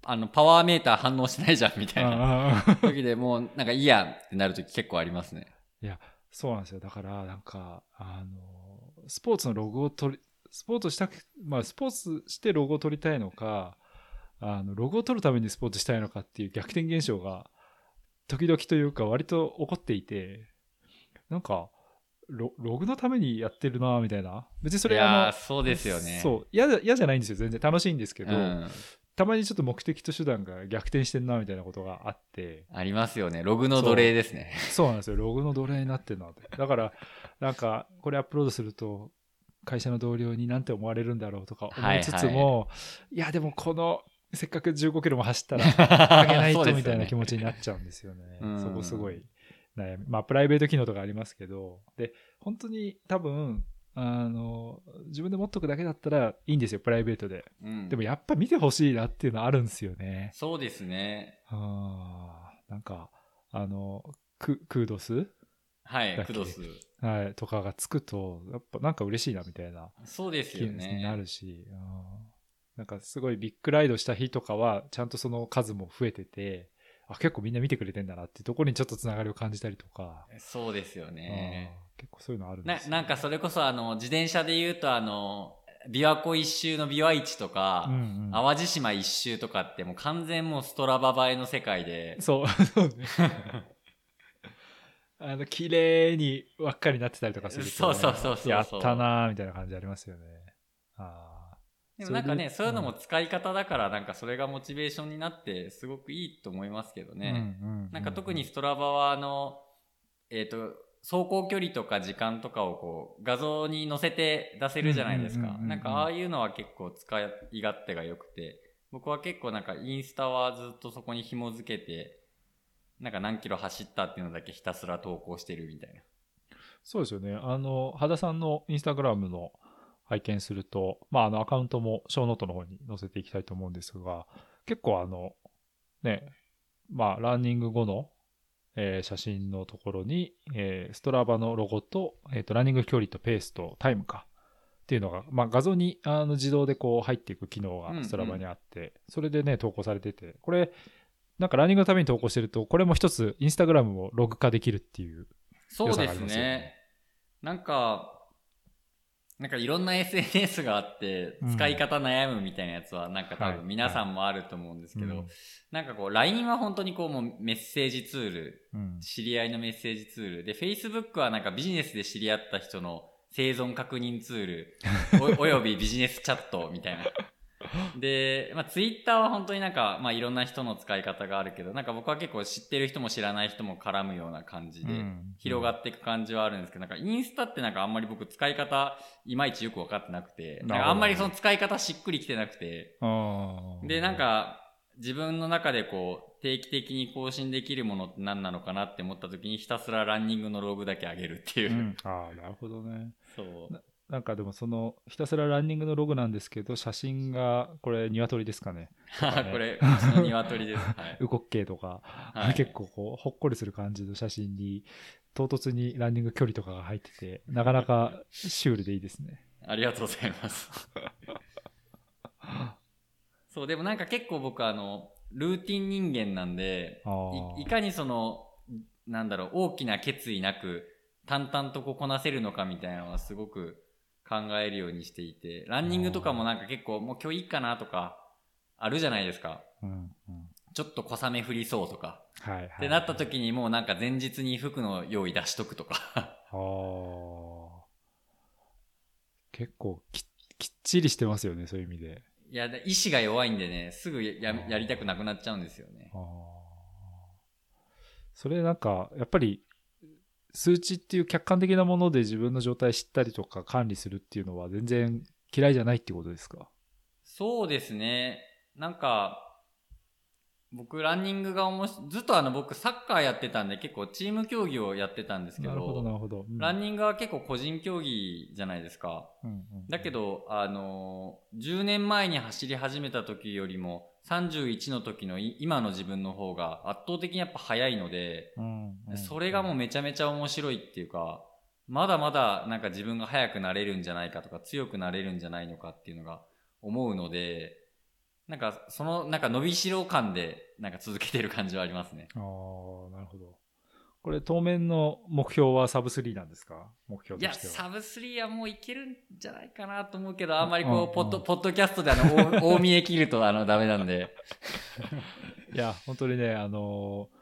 あの、パワーメーター反応してないじゃんみたいな時でもう、なんかいいやってなるとき結構ありますね。いや、そうなんですよ。だから、なんか、あの、スポーツのログを取り、スポーツしたく、まあ、スポーツしてログを取りたいのか、あの、ログを取るためにスポーツしたいのかっていう逆転現象が、時々というか、割と起こっていて、なんか、ロログのためにやってるなみたいな。別にそれいやーあの、そうですよね。そう。嫌じゃ嫌じゃないんですよ。全然楽しいんですけど、うん。たまにちょっと目的と手段が逆転してんなみたいなことがあって、ありますよね。ログの奴隷ですね。そうなんですよ。ログの奴隷になってるなって。だから、なんか、これアップロードすると、会社の同僚になんて思われるんだろうとか思いつつも、いや、でもこの、せっかく15キロも走ったら、あげないとみたいな気持ちになっちゃうんですよね。うんそこすごい悩み。まあ、プライベート機能とかありますけど、で、本当に多分、あの、自分で持っとくだけだったらいいんですよ、プライベートで。うんでもやっぱ見てほしいなっていうのはあるんですよね。そうですね。あーなんか、あの、ククードスはい、クドス。はい、とかがつくと、やっぱなんか嬉しいなみたいなそうですよね。なるし、うんなんかすごいビッグライドした日とかは、ちゃんとその数も増えてて、あ、結構みんな見てくれてんだなっていうところにちょっとつながりを感じたりとか、そうですよね。うん結構そういうのあるんですよななんかそれこそあの、自転車で言うとあの、琵琶湖一周の琵琶市とか、うんうん淡路島一周とかってもう完全もうストラバ映えの世界で、そう、そうね。あの、綺麗に輪っかになってたりとかすると、そうそうそうそうそうやったなーみたいな感じありますよね。ああ。でもなんかね、そういうのも使い方だから、なんかそれがモチベーションになって、すごくいいと思いますけどね。うんうんなんか特にストラバは、あの、えっ、と、走行距離とか時間とかをこう、画像に載せて出せるじゃないですかなんかああいうのは結構使い勝手が良くて、僕は結構なんかインスタはずっとそこに紐付けて、なんか何キロ走ったっていうのだけひたすら投稿してるみたいな。そうですよね。あの、羽田さんのインスタグラムの、拝見すると、まあ、あの、アカウントもショーノートの方に載せていきたいと思うんですが、結構あの、ね、まあ、ランニング後の、えー写真のところに、えーストラバのロゴと、えっ、と、ランニング距離とペースとタイムか。っていうのが、まあ、画像にあの自動でこう入っていく機能うんうんがストラバにあって、それでね、投稿されてて、これ、なんかランニングのために投稿してると、これも一つ、インスタグラムもログ化できるっていう。そうです良さがありますよねね。なんか、なんかいろんな SNS があってうん、使い方悩むみたいなやつは、なんか多はい分皆さんもあると思うんですけど、うんなんかこう、LINE は本当にこう、もうメッセージツール、うん知り合いのメッセージツール。で、Facebook はなんかビジネスで知り合った人の生存確認ツール、おおよびビジネスチャットみたいな。で、まあ、Twitter は本当になんか、まあ、いろんな人の使い方があるけど、なんか僕は結構知ってる人も知らない人も絡むような感じで、うん広がっていく感じはあるんですけど、なんかインスタってなんかあんまり僕使い方、いまいちよく分かってなくて、なんかあんまりその使い方しっくりきてなくて、で、なん、か、自分の中でこう、定期的に更新できるものって何なのかなって思った時にひたすらランニングのログだけ上げるっていうう。ん、ああ、なるほどね。そう。なんかでもその、ひたすらランニングのログなんですけど、写真が、これ、鶏ですかね。ねこれ、うちの鶏です。はい。ウコッケイとか、はい結構こう、ほっこりする感じの写真に、唐突にランニング距離とかが入ってて、なかなかシュールでいいですね。ありがとうございます。そう、でもなんか結構僕あの、ルーティン人間なんで、いいかにその、なんだろう、大きな決意なく、淡々とこうこなせるのかみたいなのはすごく考えるようにしていて、ランニングとかもなんか結構もう今日いいかなとか、あるじゃないですか。うんうんちょっと小雨降りそうとか。はいはい。ってなった時にもうなんか前日に服の用意出しとくとか。結構ききっちりしてますよね、そういう意味で。いや、で意志が弱いんでね、すぐややりたくなくなっちゃうんですよねそれなんか、やっぱり、数値っていう客観的なもので自分の状態知ったりとか管理するっていうのは全然嫌いじゃないってことですか？そうですね。なんか、僕、ランニングがおもし、ずっとあの僕、サッカーやってたんで、結構チーム競技をやってたんですけど、なるほど、なるほど。うんランニングは結構個人競技じゃないですか。うんうんだけど、あのー10年前に走り始めた時よりも、31の時のい今の自分の方が圧倒的にやっぱ速いので、それがもうめちゃめちゃ面白いっていうか、まだまだなんか自分が速くなれるんじゃないかとか強くなれるんじゃないのかっていうのが思うので、なんかそのなんか伸びしろ感でなんか続けてる感じはありますね。ああ、なるほど。これ、当面の目標はサブ3なんですか？目標いや、としては。サブ3はもういけるんじゃないかなと思うけど、あんまりこう、ポッド、ポッドキャストであの、大 大見え切るとあの、ダメなんで。いや、本当にね、あのー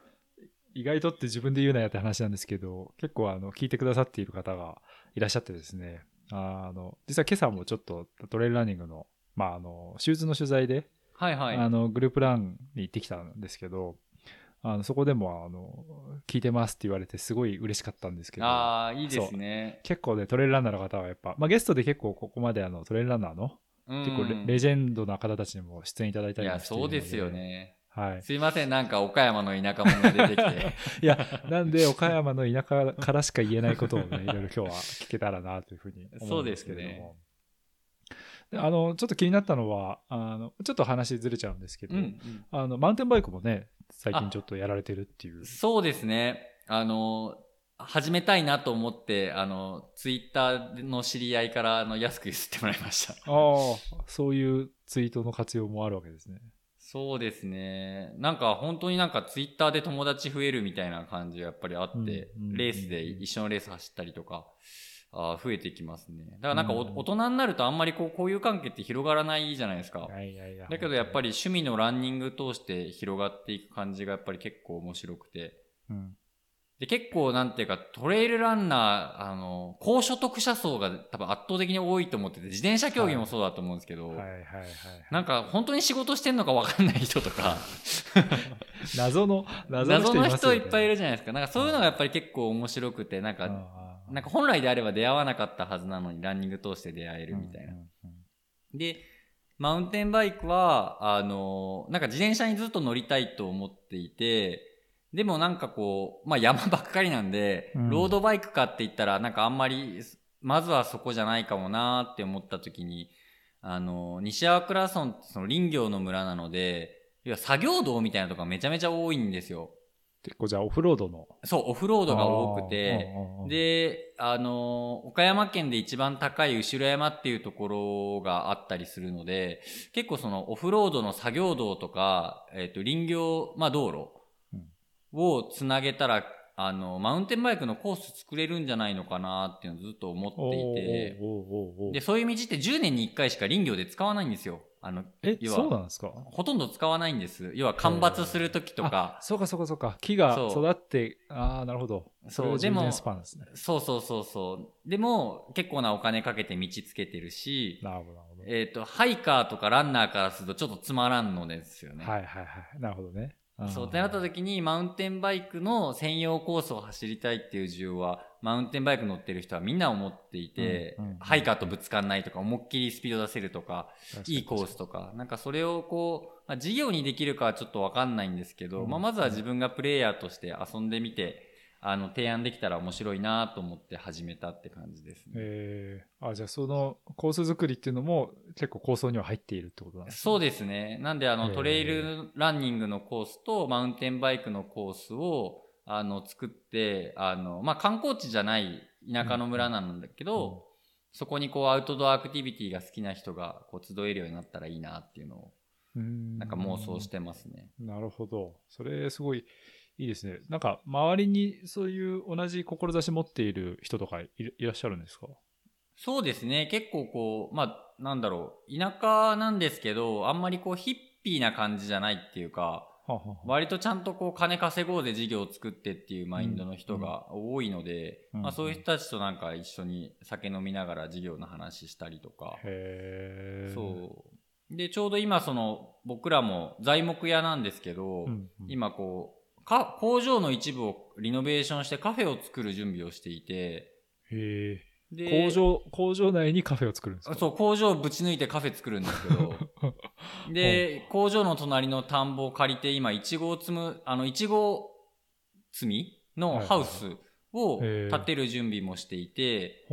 意外とって自分で言うなやって話なんですけど、結構あの、聞いてくださっている方がいらっしゃってですね、あの、実は今朝もちょっとトレイルランニングの、まあ、あの、シューズの取材で、はいはい。あの、グループランに行ってきたんですけど、あのそこでも、あの、聞いてますって言われてすごい嬉しかったんですけど、ああ、いいですね。結構ね、トレイルランナーの方はやっぱ、まあ、ゲストで結構ここまであのトレイルランナーの、うん結構レレジェンドな方たちにも出演いただいたりいるのそうですよ。ね。はい。すいません、なんか岡山の田舎者が出てきて。いや、なんで岡山の田舎からしか言えないことをね、いろいろ今日は聞けたらなというふうに思うんですけれども。であの、ちょっと気になったのは、あの、ちょっと話ずれちゃうんですけど、うんうんあの、マウンテンバイクもね、最近ちょっとやられてるっていう。そうですね。あの、始めたいなと思って、あの、ツイッターの知り合いから、あの、安く譲ってもらいました。ああ、そういうツイートの活用もあるわけですね。そうですね。なんか本当になんかツイッターで友達増えるみたいな感じがやっぱりあって、うんうんレースで一緒のレース走ったりとか、あー増えてきますね。だからなんかお、うん大人になるとあんまりこう交友関係って広がらないじゃないですか。いやいやいや。だけどやっぱり趣味のランニング通して広がっていく感じがやっぱり結構面白くて。うん、で、結構なんていうか、トレイルランナー、あの、高所得者層が多分圧倒的に多いと思ってて、自転車競技もそうだと思うんですけど、はいはいはい。なんか本当に仕事してんのか分かんない人とか、謎の、謎の人いっぱいいるじゃないですか。なんかそういうのがやっぱり結構面白くて、なんか、なんか本来であれば出会わなかったはずなのにランニング通して出会えるみたいな。で、マウンテンバイクは、あの、なんか自転車にずっと乗りたいと思っていて、でもなんかこう、まあ山ばっかりなんで、うん。ロードバイクかって言ったらなんかあんまり、まずはそこじゃないかもなって思った時に、あの、西粟倉村ってその林業の村なので、要は作業道みたいなとこがめちゃめちゃ多いんですよ。結構じゃあオフロードの。そう、オフロードが多くて、で、あの、岡山県で一番高い後ろ山っていうところがあったりするので、結構そのオフロードの作業道とか、えっ、と、林業、まあ道路をつなげたら、あの、マウンテンバイクのコース作れるんじゃないのかなっていうのをずっと思っていて、で、そういう道って10年に1回しか林業で使わないんですよ。あの、え、そうなんですか？ほとんど使わないんです。要は間伐するときとかあ、そうかそうかそうか。木が育って、ああ、なるほど。そうでも10年スパンですね。そうそうそうそう。でも、結構なお金かけて道つけてるし、なるほど、なるほど。えっ、と、ハイカーとかランナーからするとちょっとつまらんのですよね。はいはいはい。なるほどね。そう、ってなった時に、マウンテンバイクの専用コースを走りたいっていう需要は、マウンテンバイク乗ってる人はみんな思っていて、うんうん。うんハイカーとぶつかんないとか、思いっきりスピード出せるとか、いいコースとか、なんかそれをこう、まあ、事業にできるかはちょっとわかんないんですけど、うん。まあ、まずは自分がプレイヤーとして遊んでみて、あの、提案できたら面白いなと思って始めたって感じですね。えー、あ、じゃあそのコース作りっていうのも結構構想には入っているってことなんですね。そうですね。なんで、あの、へートレイルランニングのコースと、マウンテンバイクのコースを、あの、作って、あの、まあ、観光地じゃない田舎の村なんだけど、うんそこにこう、アウトドアアクティビティが好きな人が、こう、集えるようになったらいいなっていうのを、うんなんか妄想してますね。なるほど。それすごいいいですね。なんか周りにそういう同じ志持っている人とかいいらっしゃるんですか？そうですね。結構こう、まあ、なんだろう。田舎なんですけど、あんまりこう、ヒッピーな感じじゃないっていうか、はあは割とちゃんとこう金稼ごうで事業を作ってっていうマインドの人が多いので、うんまあそういう人たちとなんか一緒に酒飲みながら事業の話したりとか、へえ。そう。で、ちょうど今その僕らも材木屋なんですけど、うんうん今こう、か工場の一部をリノベーションしてカフェを作る準備をしていて、へ工場、工場内にカフェを作るんですか？そう、工場をぶち抜いてカフェ作るんですけど、で、工場の隣の田んぼを借りて、今、いちごを積む、あの、いちご積みのハウスを建てる準備もしていて。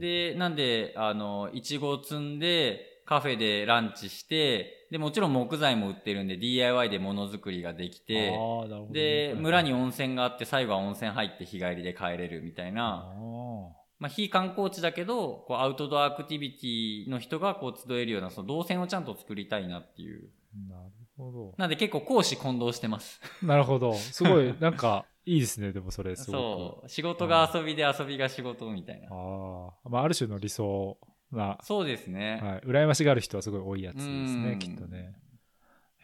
で、なんで、あの、いちごを積んで、カフェでランチして、で、もちろん木材も売ってるんで、DIY でものづくりができて、ねで、村に温泉があって、最後は温泉入って日帰りで帰れるみたいな、あまあ、非観光地だけど、こう、アウトドアアクティビティの人がこう、集えるような、その動線をちゃんと作りたいなっていう。ーなるほなんで結構講師混同してます。ど。なるほど。すごい、なんか、いいですね、でもそれ、すごそう。仕事が遊びで遊びが仕事みたいく。な。ああ。まあ、ある種の理想な、そうですね。はい。羨ましがる人はすごい多いやつですうん、ねきっとね。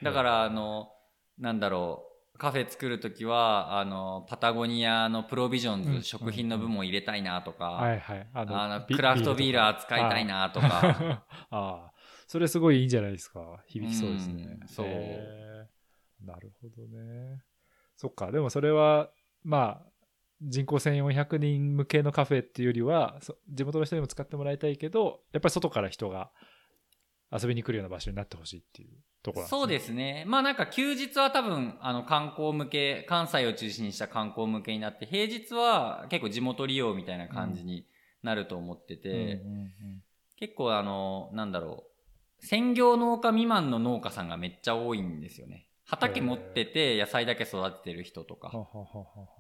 だから、あの、なんだろう。カフェ作るときは、あの、パタゴニアのプロビジョンズ、うん食品の部門入れたいなとか、はいはい。ああの、ビクラフトビール扱いたいなとか、あ あ。それすごいいいんじゃないですか。響きそうですねう。んそうなるほどね。そっか。でもそれは、まあ、人口1400人向けのカフェっていうよりは、そ地元の人にも使ってもらいたいけど、やっぱり外から人が遊びに来るような場所になってほしいっていうところなんそうですね。まあなんか休日は多分、あの観光向け、関西を中心にした観光向けになって、平日は結構地元利用みたいな感じになると思ってて、うんうんうん結構あの、なんだろう、専業農家未満の農家さんがめっちゃ多いんですよね。畑持ってて野菜だけ育ててる人とか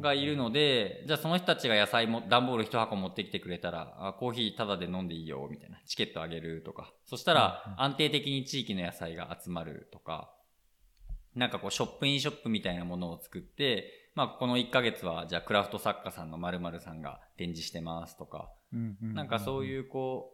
がいるので、じゃあその人たちが野菜も、段ボール一箱持ってきてくれたら、あコーヒータダで飲んでいいよ、みたいな。チケットあげるとか。そしたら安定的に地域の野菜が集まるとか、なんかこうショップインショップみたいなものを作って、まあこの1ヶ月はじゃあクラフト作家さんの〇〇さんが展示してますとか、なんかそういうこ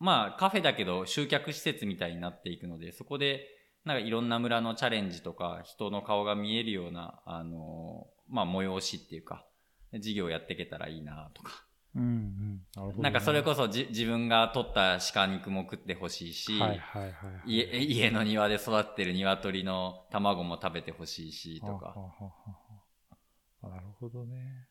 う、まあカフェだけど集客施設みたいになっていくので、そこでなんかいろんな村のチャレンジとか人の顔が見えるような、あのまあ催しっていうか、事業やっていけたらいいなとか。うんうん。なるほどね。なんかそれこそじ自分が取った鹿肉も食ってほしいし、はいはいはいはい。家家の庭で育ってる鶏の卵も食べてほしいしとか。なるほどね。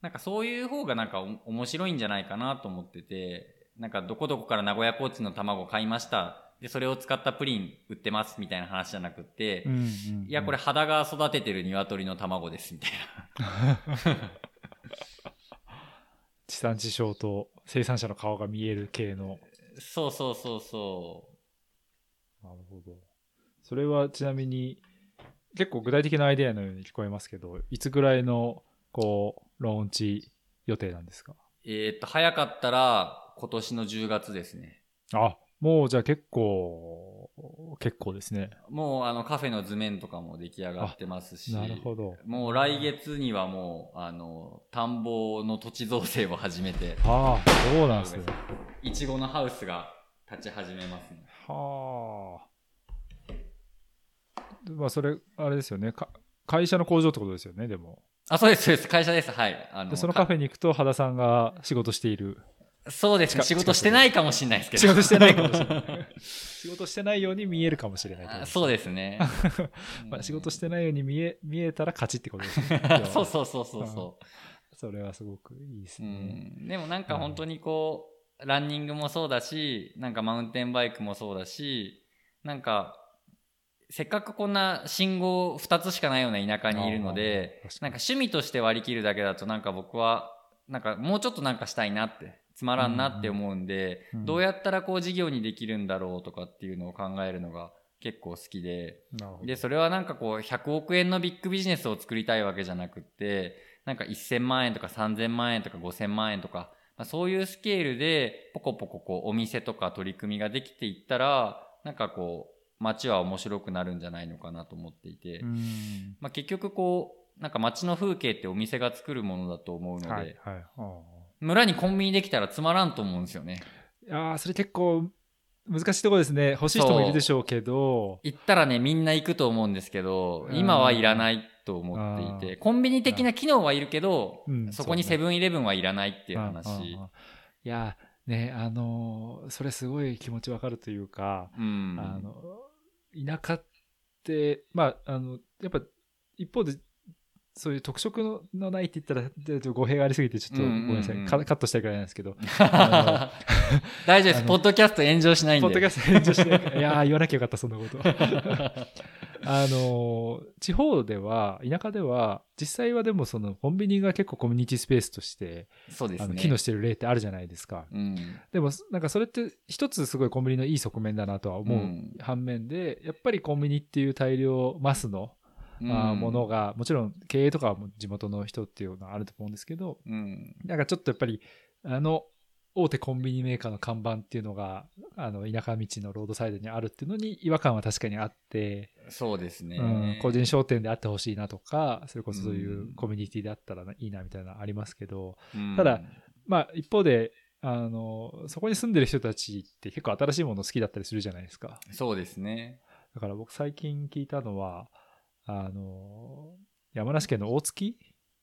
なんかそういう方がなんかお面白いんじゃないかなと思ってて、なんかどこどこから名古屋コーチの卵買いました。で、それを使ったプリン売ってますみたいな話じゃなくって、うんうんうんいや、これ肌が育ててる鶏の卵ですみたいな。地産地消と生産者の顔が見える系の。そうそうそうそなるほど。それはちなみに、結構具体的なアイデアのように聞こえますけど、いつぐらいの、こう、ローンチ予定なんですか？う。えーっと、早かったら今年の10月ですね。あ、もうじゃあ結構、結構ですね。もうあのカフェの図面とかも出来上がってますし。なるほど。もう来月にはもう、あの、田んぼの土地造成を始めて、ああ、そうなんですね。いちごのハウスが立ち始めますね。はあ。まあ、それ、あれですよね。か会社の工場ってことですよね、でも。あ、そうです、そうです。会社です。はい。あでそのカフェに。に行くと、羽田さんが仕事している。そうですね。仕近事してないかもしれないですけど。仕事してないかもしれない。仕事してないように見えるかもしれないそうですね。まあ、仕事してないように見え見えたら勝ちってことですね。そうそうそうそうそそれはすごくいいですう。うね。ん。でもなんか本当にこう、ランニングもそうだし、なんかマウンテンバイクもそうだし、なんか、せっかくこんな信号2つしかないような田舎にいるのでなんか趣味として割り切るだけだとなんか僕は、なんかもうちょっとなんかしたいなって、つまらんなって思うんで、うんどうやったらこう事業にできるんだろうとかっていうのを考えるのが結構好きで。で、それはなんかこう、100億円のビッグビジネスを作りたいわけじゃなくって、なんか1000万円とか3000万円とか5000万円とか、まあ、そういうスケールで、ポコポコこう、お店とか取り組みができていったら、なんかこう、街は面白くなるんじゃないのかなと思っていて、うん。まあ結局こう、なんか街の風景ってお店が作るものだと思うので、はい、はい。あ村にコンビニできたらつまらんと思うんですよね。ーあー、それ結構難しいところですね。欲しい人もいるでしょうけど、行ったらね、みんな行くと思うんですけど、うん今はいらないと思っていて、コンビニ的な機能はいるけど、うんそこにセブンイレブンはいらないっていううん話。いや、ね、あのーそれすごい気持ちわかるというか、うん。あの、田舎って、まあ、あの、やっぱ、一方で、そういう特色ののないって言ったら、語弊がありすぎて、ちょっとごうんうんうんめんなさい、カカットしたいくらいなんですけど、あ 大丈夫です。ポッドキャスト炎上しないんで。ポッドキャスト炎上してないいやー、言わなきゃよかった、そんなこと。あの、地方では、田舎では、実際はでもそのコンビニが結構コミュニティスペースとして、そうですね。機能してる例ってあるじゃないですか。うん。でも、なんかそれって一つすごいコンビニのいい側面だなとは思ううん反面で、やっぱりコンビニっていう大量マスの、うんあーものが、もちろん経営とかは地元の人っていうのはあると思うんですけど、うん。なんかちょっとやっぱり、あの、大手コンビニメーカーの看板っていうのが、あの、田舎道のロードサイドにあるっていうのに違和感は確かにあって、そうですね。うん、個人商店であってほしいなとか、それこそそういうんうコミュニティであったらいいなみたいなのありますけど、うんただ、まあ一方で、あの、そこに住んでる人たちって結構新しいもの好きだったりするじゃないですか。そうですね。だから僕最近聞いたのは、あの、山梨県の大月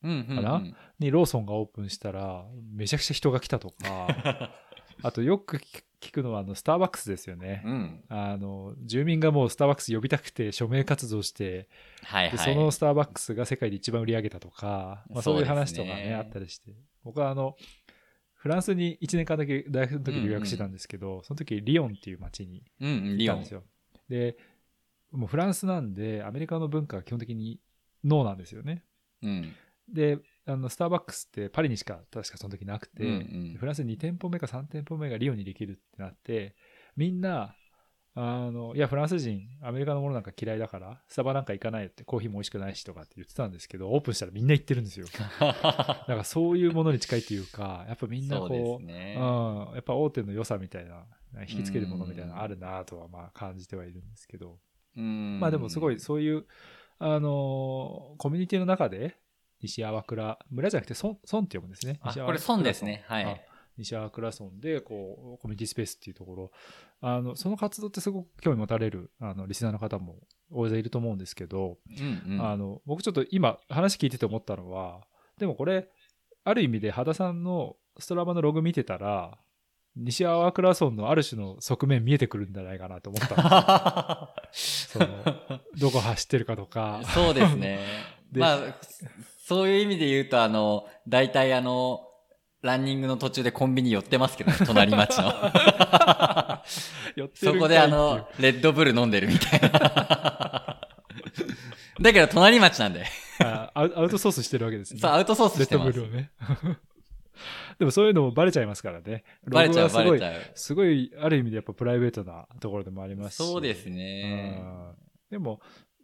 うんうんうん。かなにローソンがオープンしたら、めちゃくちゃ人が来たとか、あとよく聞聞くのは、あの、スターバックスですよね。うん。あの、住民がもうスターバックス呼びたくて署名活動して、ではいはい。そのスターバックスが世界で一番売り上げたとか、まあ、そういう話とかね、ねあったりして。僕はあの、フランスに1年間だけ大学の時留学してたんですけど、その時リヨンっていう街にうんうん、リオン行ったんです。よ。で、もうフランスなんで、アメリカの文化は基本的にノーなんですよね。うん。で、あの、スターバックスってパリにしか確かその時なくて、うんうんフランスに2店舗目か3店舗目がリオンにできるってなって、みんな、あの、いや、フランス人、アメリカのものなんか嫌いだから、スタバなんか行かないよって、コーヒーも美味しくないしとかって言ってたんですけど、オープンしたらみんな行ってるんですよ。だからそういうものに近いっていうか、やっぱみんなこう、すね。うん、やっぱ大手の良さみたいな、引きつけるものみたいなのあるなとはまあ感じてはいるんですけど、うんまあでもすごいそういう、あのーコミュニティの中で、西粟倉、村じゃなくて村村って読むんですね。あこれ村ですね。はい。西粟倉村で、こう、コミュニティスペースっていうところ、あの、その活動ってすごく興味持たれる、あの、リスナーの方も大勢いると思うんですけど、うんうん。あの、僕ちょっと今話聞いてて思ったのは、でもこれ、ある意味で羽田さんのストラバのログ見てたら、西粟倉村のある種の側面見えてくるんじゃないかなと思ったんですよ。その、どこ走ってるかとか。そうですね。でまあ、そういう意味で言うと、あの、大体あの、ランニングの途中でコンビニ寄ってますけどね、隣町の。そこであの、レッドブル飲んでるみたいな。だけど隣町なんで。あアウアウトソースしてるわけですね。そう、アウトソースレッドしてます。ブルをね。でもそういうのもバレちゃいますからね。バレちゃう、バレちゃう。すごい、ある意味でやっぱプライベートなところでもありますし。そうですね。うんでも、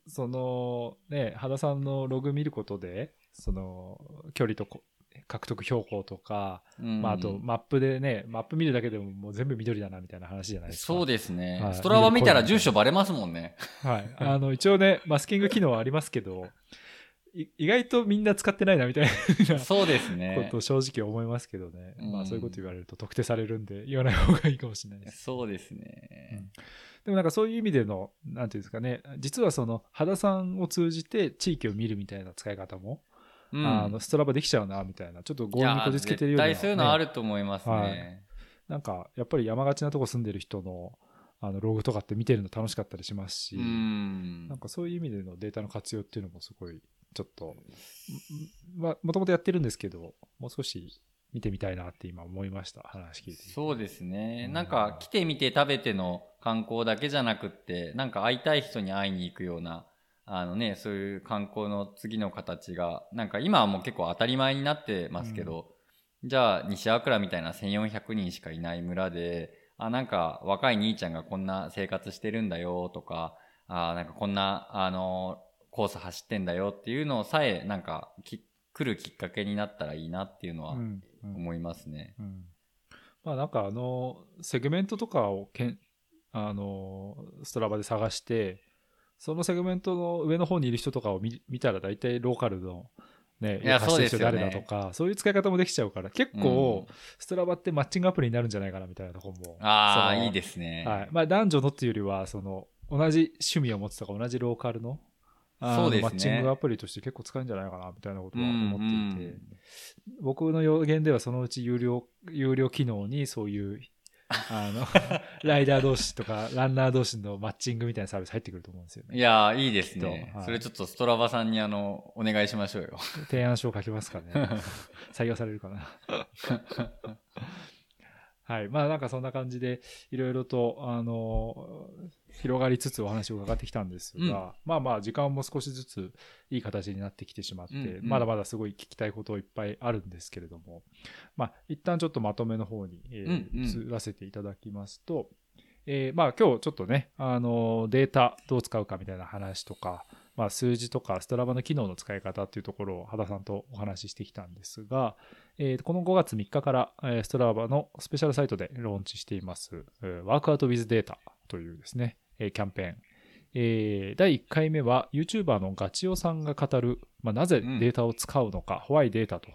その、ね、羽田さんのログ見ることで、その、距離とこ獲得標高とか、うんまあ、あと、マップでね、マップ見るだけでももう全部緑だなみたいな話じゃないですか。そうですね、はいストラバ見たら住所バレますもんね。はい。あの、一応ね、マスキング機能はありますけど、い意外とみんな使ってないなみたいなそうですこねと。正直思いますけどね。うんまあそういうこと言われると特定されるんで言わない方がいいかもしれないです。そうですね。でもなんかそういう意味での、なんていうんですかね、実はその、肌さんを通じて地域を見るみたいな使い方も、うんあの、ストラバできちゃうな、みたいな、ちょっと強引にこじつけてるような、いや絶対そういうのあねると思いますはね。なんか、やっぱり山がちなとこ住んでる人の、あの、ログとかって見てるの楽しかったりしますし、うんなんかそういう意味でのデータの活用っていうのもすごい、ちょっと、んまあ、もともとやってるんですけど、もう少し見てみたいなって今思いました、話聞いて。そうですね。うんなんか来てみて食べての観光だけじゃなくって、なんか会いたい人に会いに行くような、あのね、そういう観光の次の形が、なんか今はもう結構当たり前になってますけど、じゃあ西粟倉みたいな1400人しかいない村で、あ、なんか若い兄ちゃんがこんな生活してるんだよとか、あ、なんかこんな、あの、コース走ってんだよっていうのさえ、なんかき来るきっかけになったらいいなっていうのはうんうん思いますね。うんまあなんかあの、セグメントとかをけん、あの、ストラバで探して、そのセグメントの上の方にいる人とかを見見たら大体ローカルの、ね、いや走ってる人そうですよね誰だとか、そういう使い方もできちゃうから、結構、ストラバってマッチングアプリになるんじゃないかなみたいなところも。ああ、いいですね。はい。まあ男女のっていうよりは、その、同じ趣味を持つとか同じローカルのそうですねマッチングアプリとして結構使えるんじゃないかなみたいなことは思っていて、うん僕の予言ではそのうち有料、有料機能にそういう、あの、ライダー同士とかランナー同士のマッチングみたいなサービス入ってくると思うんですよね。いやー、いいですねそれちょっとストラバさんにあの、お願いしましょうよ。提案書を書きますかね。採用されるかな。はい。まあなんかそんな感じで、いろいろと、あの、広がりつつお話を伺ってきたんですが、うん。まあまあ時間も少しずついい形になってきてしまって、うんうん。まだまだすごい聞きたいこといっぱいあるんですけれども、まあ一旦ちょっとまとめの方に、えー移らせていただきますと、えーまあ今日ちょっとね、あのデータどう使うかみたいな話とか、まあ、数字とかストラバの機能の使い方っていうところを羽田さんとお話ししてきたんですが、えーこの5月3日から、えーストラバのスペシャルサイトでローンチしています、えーワークアウト with Data というですね、えーキャンペーン。えー第1回目は YouTuber のガチオさんが語る、まあ、なぜデータを使うのか、ホワイデータと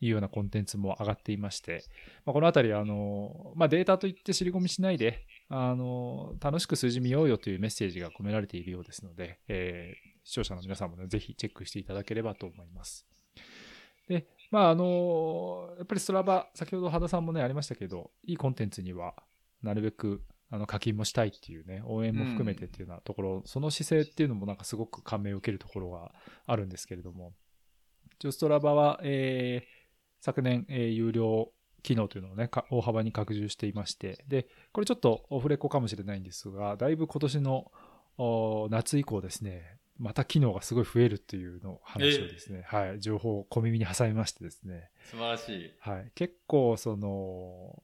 いうようなコンテンツも上がっていまして、まあ、このあたり、あの、まあ、データといって尻込みしないで、あの、楽しく数字見ようよというメッセージが込められているようですので、えー視聴者の皆さんもね、ぜひチェックしていただければと思います。で、まあ、あの、やっぱりストラバ、先ほど羽田さんもね、ありましたけど、いいコンテンツには、なるべく、あの、課金もしたいっていうね、応援も含めてっていうようなところ、その姿勢っていうのもなんかすごく感銘を受けるところがあるんですけれども、一応ストラバは、えー昨年、えー有料機能というのをね、か大幅に拡充していまして、で、これちょっとオフレコかもしれないんですが、だいぶ今年のお夏以降ですね、また機能がすごい増えるっていうの話をですね、はい、情報を小耳に挟みましてですね、素晴らしい。はい、結構その、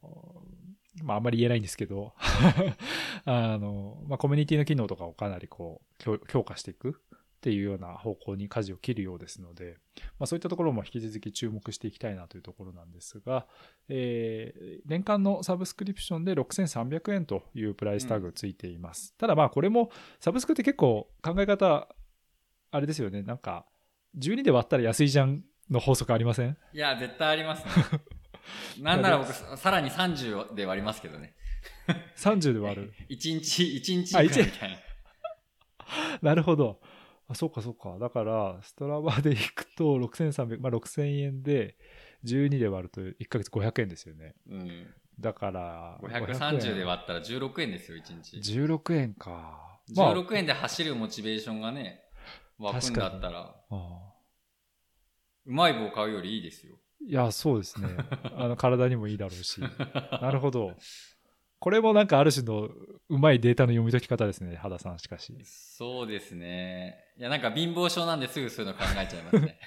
まああんまり言えないんですけど、あの、まあコミュニティの機能とかをかなりこう強強化していくっていうような方向に舵を切るようですので、まあそういったところも引き続き注目していきたいなというところなんですが、えー年間のサブスクリプションで6300円というプライスタグついています。ただまあこれもサブスクって結構考え方、あれですよね、なんか12で割ったら安いじゃんの法則ありません？いや、絶対ありますね。なんなら僕、さらに30で割りますけどね。30で割る？1日、1日みたいな。なるほど。あ、そうかそうか。だから、ストラバで行くと6300、まあ6000円で、12で割ると1ヶ月500円ですよね。うん。だから、530で割ったら16円ですよ、1日。16円か。まあ16円で走るモチベーションがね、湧くんだったら、うまい棒買うよりいいですよ。いや、そうですね。あの、体にもいいだろうし。なるほど。これもなんかある種のうまいデータの読み解き方ですね、肌さんしかし。そうですね。いや、なんか貧乏症なんですぐそういうの考えちゃいますね。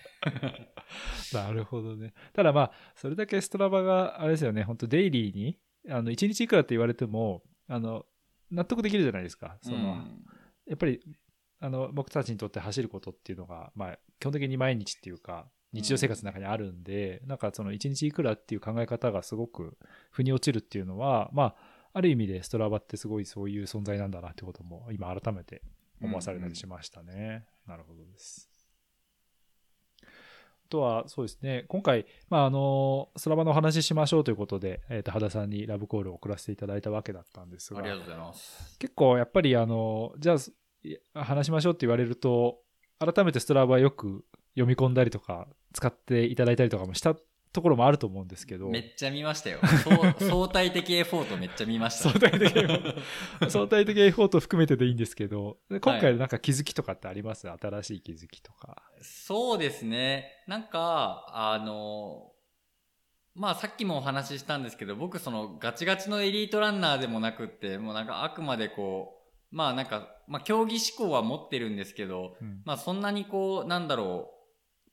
なるほどね。ただまあ、それだけストラバが、あれですよね、本当デイリーに、あの、1日いくらって言われても、あの、納得できるじゃないですか。その、うんやっぱり、あの、僕たちにとって走ることっていうのが、まあ、基本的に毎日っていうか、日常生活の中にあるんで、なんかその1日いくらっていう考え方がすごく腑に落ちるっていうのは、まあ、ある意味でストラバってすごいそういう存在なんだなってことも今改めて思わされたりしましたね。なるほどです。あとは、そうですね、今回、まあ、あの、ストラバのお話ししましょうということで、えっ、と、羽田さんにラブコールを送らせていただいたわけだったんですが、ありがとうございます。結構やっぱりあの、じゃあい話しましょうって言われると、改めてストラバよく読み込んだりとか、使っていただいたりとかもしたところもあると思うんですけど、めっちゃ見ましたよ。相対的エフォートめっちゃ見ました。相対的エフォー 相対的エフォート含めてでいいんですけど、で今回なんか気づきとかってあります、新しい気づきとか。そうですね。なんか、あの、まあさっきもお話ししたんですけど、僕そのガチガチのエリートランナーでもなくって、もうなんかあくまでこう、まあなんか、まあ競技志向は持ってるんですけど、うんまあそんなにこう、なんだろ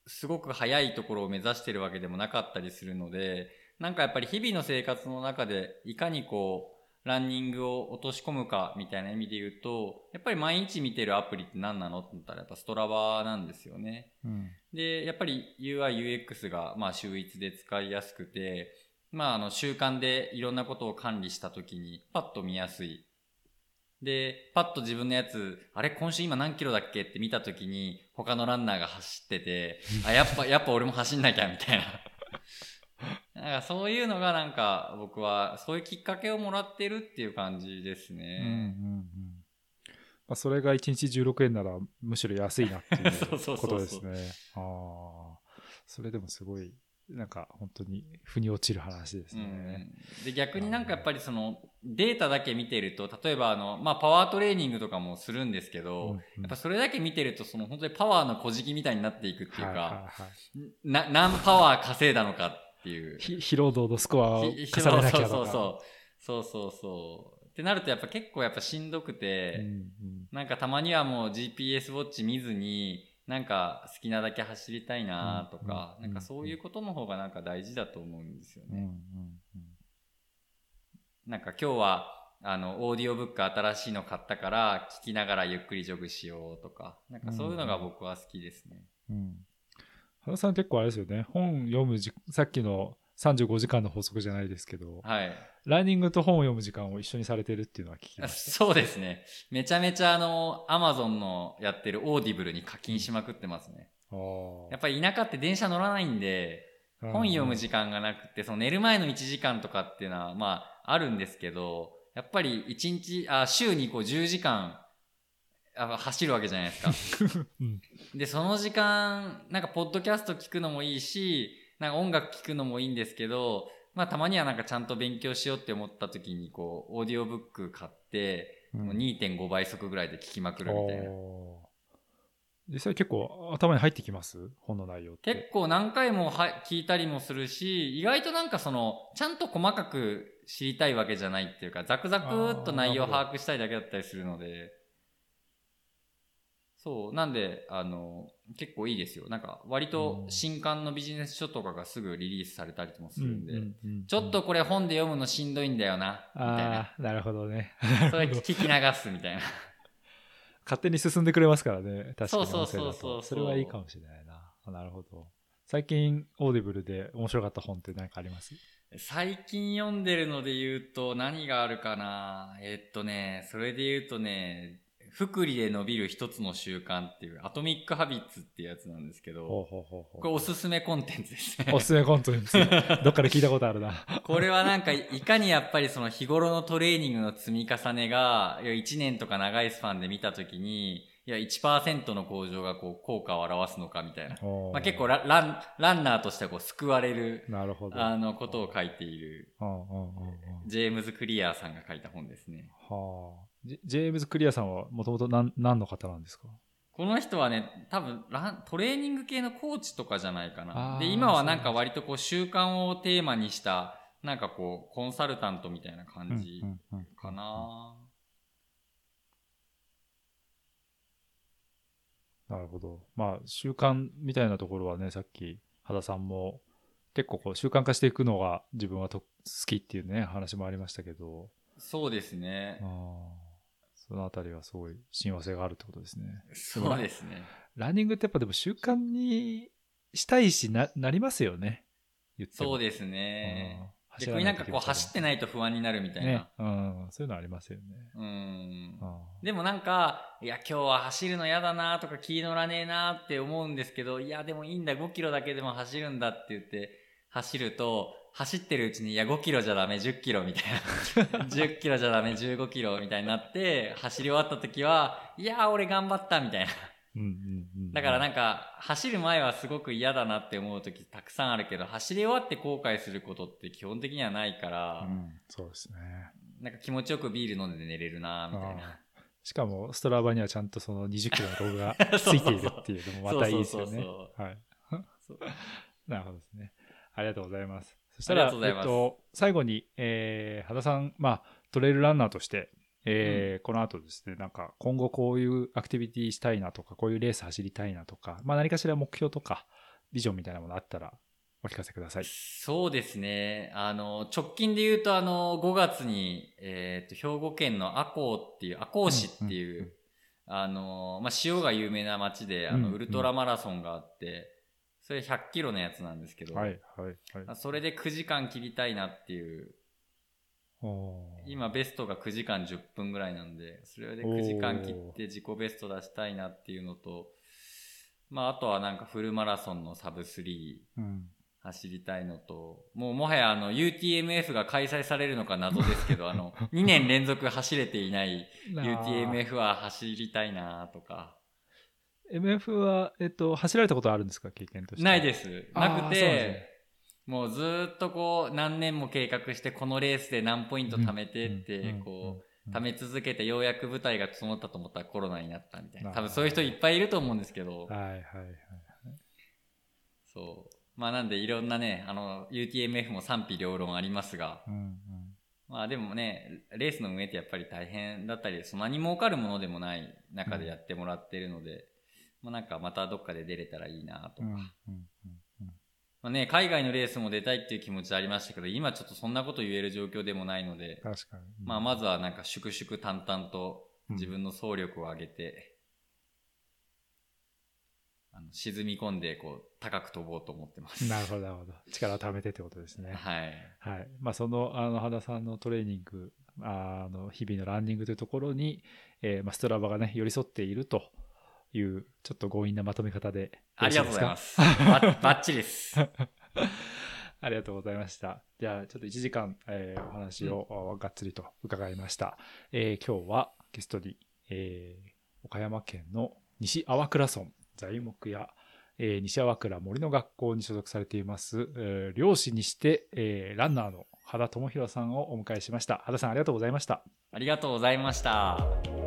う、すごく速いところを目指してるわけでもなかったりするので、なんかやっぱり日々の生活の中でいかにこう、ランニングを落とし込むかみたいな意味で言うと、やっぱり毎日見てるアプリって何なのって言ったらやっぱストラバなんですよね。うんで、やっぱり UI、UX がまあ秀逸で使いやすくて、まああの習慣でいろんなことを管理したときにパッと見やすい。で、パッと自分のやつ、あれ今週今何キロだっけって見たときに他のランナーが走ってて、あ、やっぱ、やっぱ俺も走んなきゃみたいな。なんかそういうのがなんか僕はそういうきっかけをもらってるっていう感じですうんうんね。うんまあ、それが1日16円ならむしろ安いなってい そうことですね。ああ。それでもすごい、なんか本当に腑に落ちる話ですうね。ん、で逆になんかやっぱりそのデータだけ見てると例えばあの、まあ、パワートレーニングとかもするんですけど、うんうん。やっぱそれだけ見てるとその本当にパワーの小じきみたいになっていくっていうか、はいはいはい。な何パワー稼いだのかっていう。ひ 疲労度のスコアを重ねひなきゃとか。そうそうそうそう。そうそうってなるとやっぱ結構やっぱしんどくて、うんうん。なんかたまにはもう GPS ウォッチ見ずになんか好きなだけ走りたいなとか、うんうんなんかそういうことの方がなんか大事だと思うんですよね。うんうんうんなんか今日は、あの、オーディオブック新しいの買ったから、聞きながらゆっくりジョグしようとか、なんかそういうのが僕は好きですね。うん。原さん結構あれですよね。本読むじ、さっきの35時間の法則じゃないですけど、はい。ランニングと本を読む時間を一緒にされてるっていうのは聞きましそうですね。めちゃめちゃあの、アマゾンのやってる Audible に課金しまくってますね。やっぱり田舎って電車乗らないんで、本読む時間がなくて、その寝る前の1時間とかっていうのは、まあ、あるんですけど、やっぱり1日、あ、週にこう10時間、あ走るわけじゃないですか。うんで、その時間、なんか、ポッドキャスト聞くのもいいし、なんか音楽聞くのもいいんですけど、まあ、たまにはなんかちゃんと勉強しようって思った時に、こう、オーディオブック買って、うん。もう2.5倍速ぐらいで聞きまくるみたいな。あー。実際結構頭に入ってきます？本の内容って。結構何回もは聞いたりもするし、意外となんかその、ちゃんと細かく知りたいわけじゃないっていうか、ザクザクっと内容を把握したいだけだったりするので、そう、なんで、あの、結構いいですよ。なんか、割と新刊のビジネス書とかがすぐリリースされたりもするんで、うんうんうんちょっとこれ本で読むのしんどいんだよな、みたいな。ああ、なるほどね。それ聞き流すみたいな。勝手に進んでくれますからね。確かにそうそう。そうそうそれはいいかもしれないな。あなるほど。最近、 Audible で面白かった本って何かあります？最近読んでるので言うと何があるかなえっとね、それで言うとね、複利で伸びる一つの習慣っていう、 Atomic Habits っていうやつなんですけほうど、ほうほうほうこれおすすめコンテンツですね。おすすめコンテンツ。どっかで聞いたことあるな。これはなんか、いかにやっぱりその日頃のトレーニングの積み重ねが、いや1年とか長いスパンで見たときに、いや1%の向上がこう効果を表すのかみたいな。まあ、結構ラランランナーとしてはこう救われるなるほど。あのことを書いているジェームズ・クリアーさんが書いた本ですね。はあ。ジェームズ・クリアさんはもともと何何の方なんですか？この人はね、多分ラントレーニング系のコーチとかじゃないかな。で、今はなんか割とこう習慣をテーマにしたなんかこう、コンサルタントみたいな感じかな。なるほど。まあ、習慣みたいなところはね、さっき、羽田さんも、結構こう習慣化していくのが自分はと好きっていうね、話もありましたけど、そうですねあ。ーそのあたりはすごい親和性があるってことですね。そうですね。ランニングってやっぱでも習慣にしたいしな、なりますよね。言ってもそうですね。うん逆になんかこう走ってないと不安になるみたいな。ね、うん、そういうのありますよね。うん。あでもなんか、いや、今日は走るの嫌だなとか気乗らねえなって思うんですけど、いや、でもいいんだ、5キロだけでも走るんだって言って、走ると、走ってるうちに、いや、5キロじゃダメ、10キロみたいな。10キロじゃダメ、15キロみたいになって、走り終わった時は、いや、俺頑張ったみたいな。うんうんうん、だからなんか、走る前はすごく嫌だなって思う時たくさんあるけど、走り終わって後悔することって基本的にはないから、うん、そうですね。なんか気持ちよくビール飲んで寝れるなみたいな。しかも、ストラバにはちゃんとその20キロのログが ついているっていうのもまたいいですよねそうそうそう。そはい。そ うなるほどですね。ありがとうございます。そしたら、えっと、最後に、えー、羽田さん、まあ、トレイルランナーとして、えーこの後ですね、なんか、今後こういうアクティビティしたいなとか、こういうレース走りたいなとか、まあ何かしら目標とか、ビジョンみたいなものあったら、お聞かせください。そうですね。あの、直近で言うと、あの、5月に、えっ、と、兵庫県の赤穂っていう、赤穂市っていう、うんうんあの、まあ、塩が有名な町で、あの、うんウルトラマラソンがあって、それ100キロのやつなんですけど、はい、はい、はい。それで9時間切りたいなっていう、今ベストが9時間10分ぐらいなんで、それで9時間切って自己ベスト出したいなっていうのと、まあ、あとはなんかフルマラソンのサブ3うん。走りたいのと、もうもはやあの UTMF が開催されるのか謎ですけど、あの、2年連続走れていない UTMF は走りたいなとか。MF は、えっと、走られたことあるんですか？経験として。ないです。なくそうなんですねて、もうずーっとこう何年も計画してこのレースで何ポイント貯めてって、こう、貯め続けてようやく舞台が整ったと思ったらコロナになったみたいな。な多分そういう人いっぱいいると思うんですけど、はいはいはい。そう。まあなんでいろんなね、あの、UTMF も賛否両論ありますが、うんうん。まあでもね、レースの運営ってやっぱり大変だったり、そんなに儲かるものでもない中でやってもらってるので、まあなんかまたどっかで出れたらいいなとか。まあね、海外のレースも出たいっていう気持ちありましたけど、今ちょっとそんなこと言える状況でもないので、確かに。まあまずはなんか粛々淡々とうん自分の総力を上げて、あの沈み込んでこう高く飛ぼうと思ってます。なるほど、なるほど。力を貯めてってことですね。はい。はい。まあ、その、あの、羽田さんのトレーニング、あの、日々のランニングというところに、えーまあ、ストラバがね、寄り添っているという、ちょっと強引なまとめ方で。ありがとうございます。ばバッチリです。ありがとうございました。じゃあ、ちょっと1時間、えーお話を、あがっつりと伺いました。えー今日はゲストに、えー岡山県の西粟倉村材木屋、えー西粟倉森の学校に所属されています、えー漁師にして、えーランナーの羽田智弘さんをお迎えしました。羽田さんありがとうございました。ありがとうございました。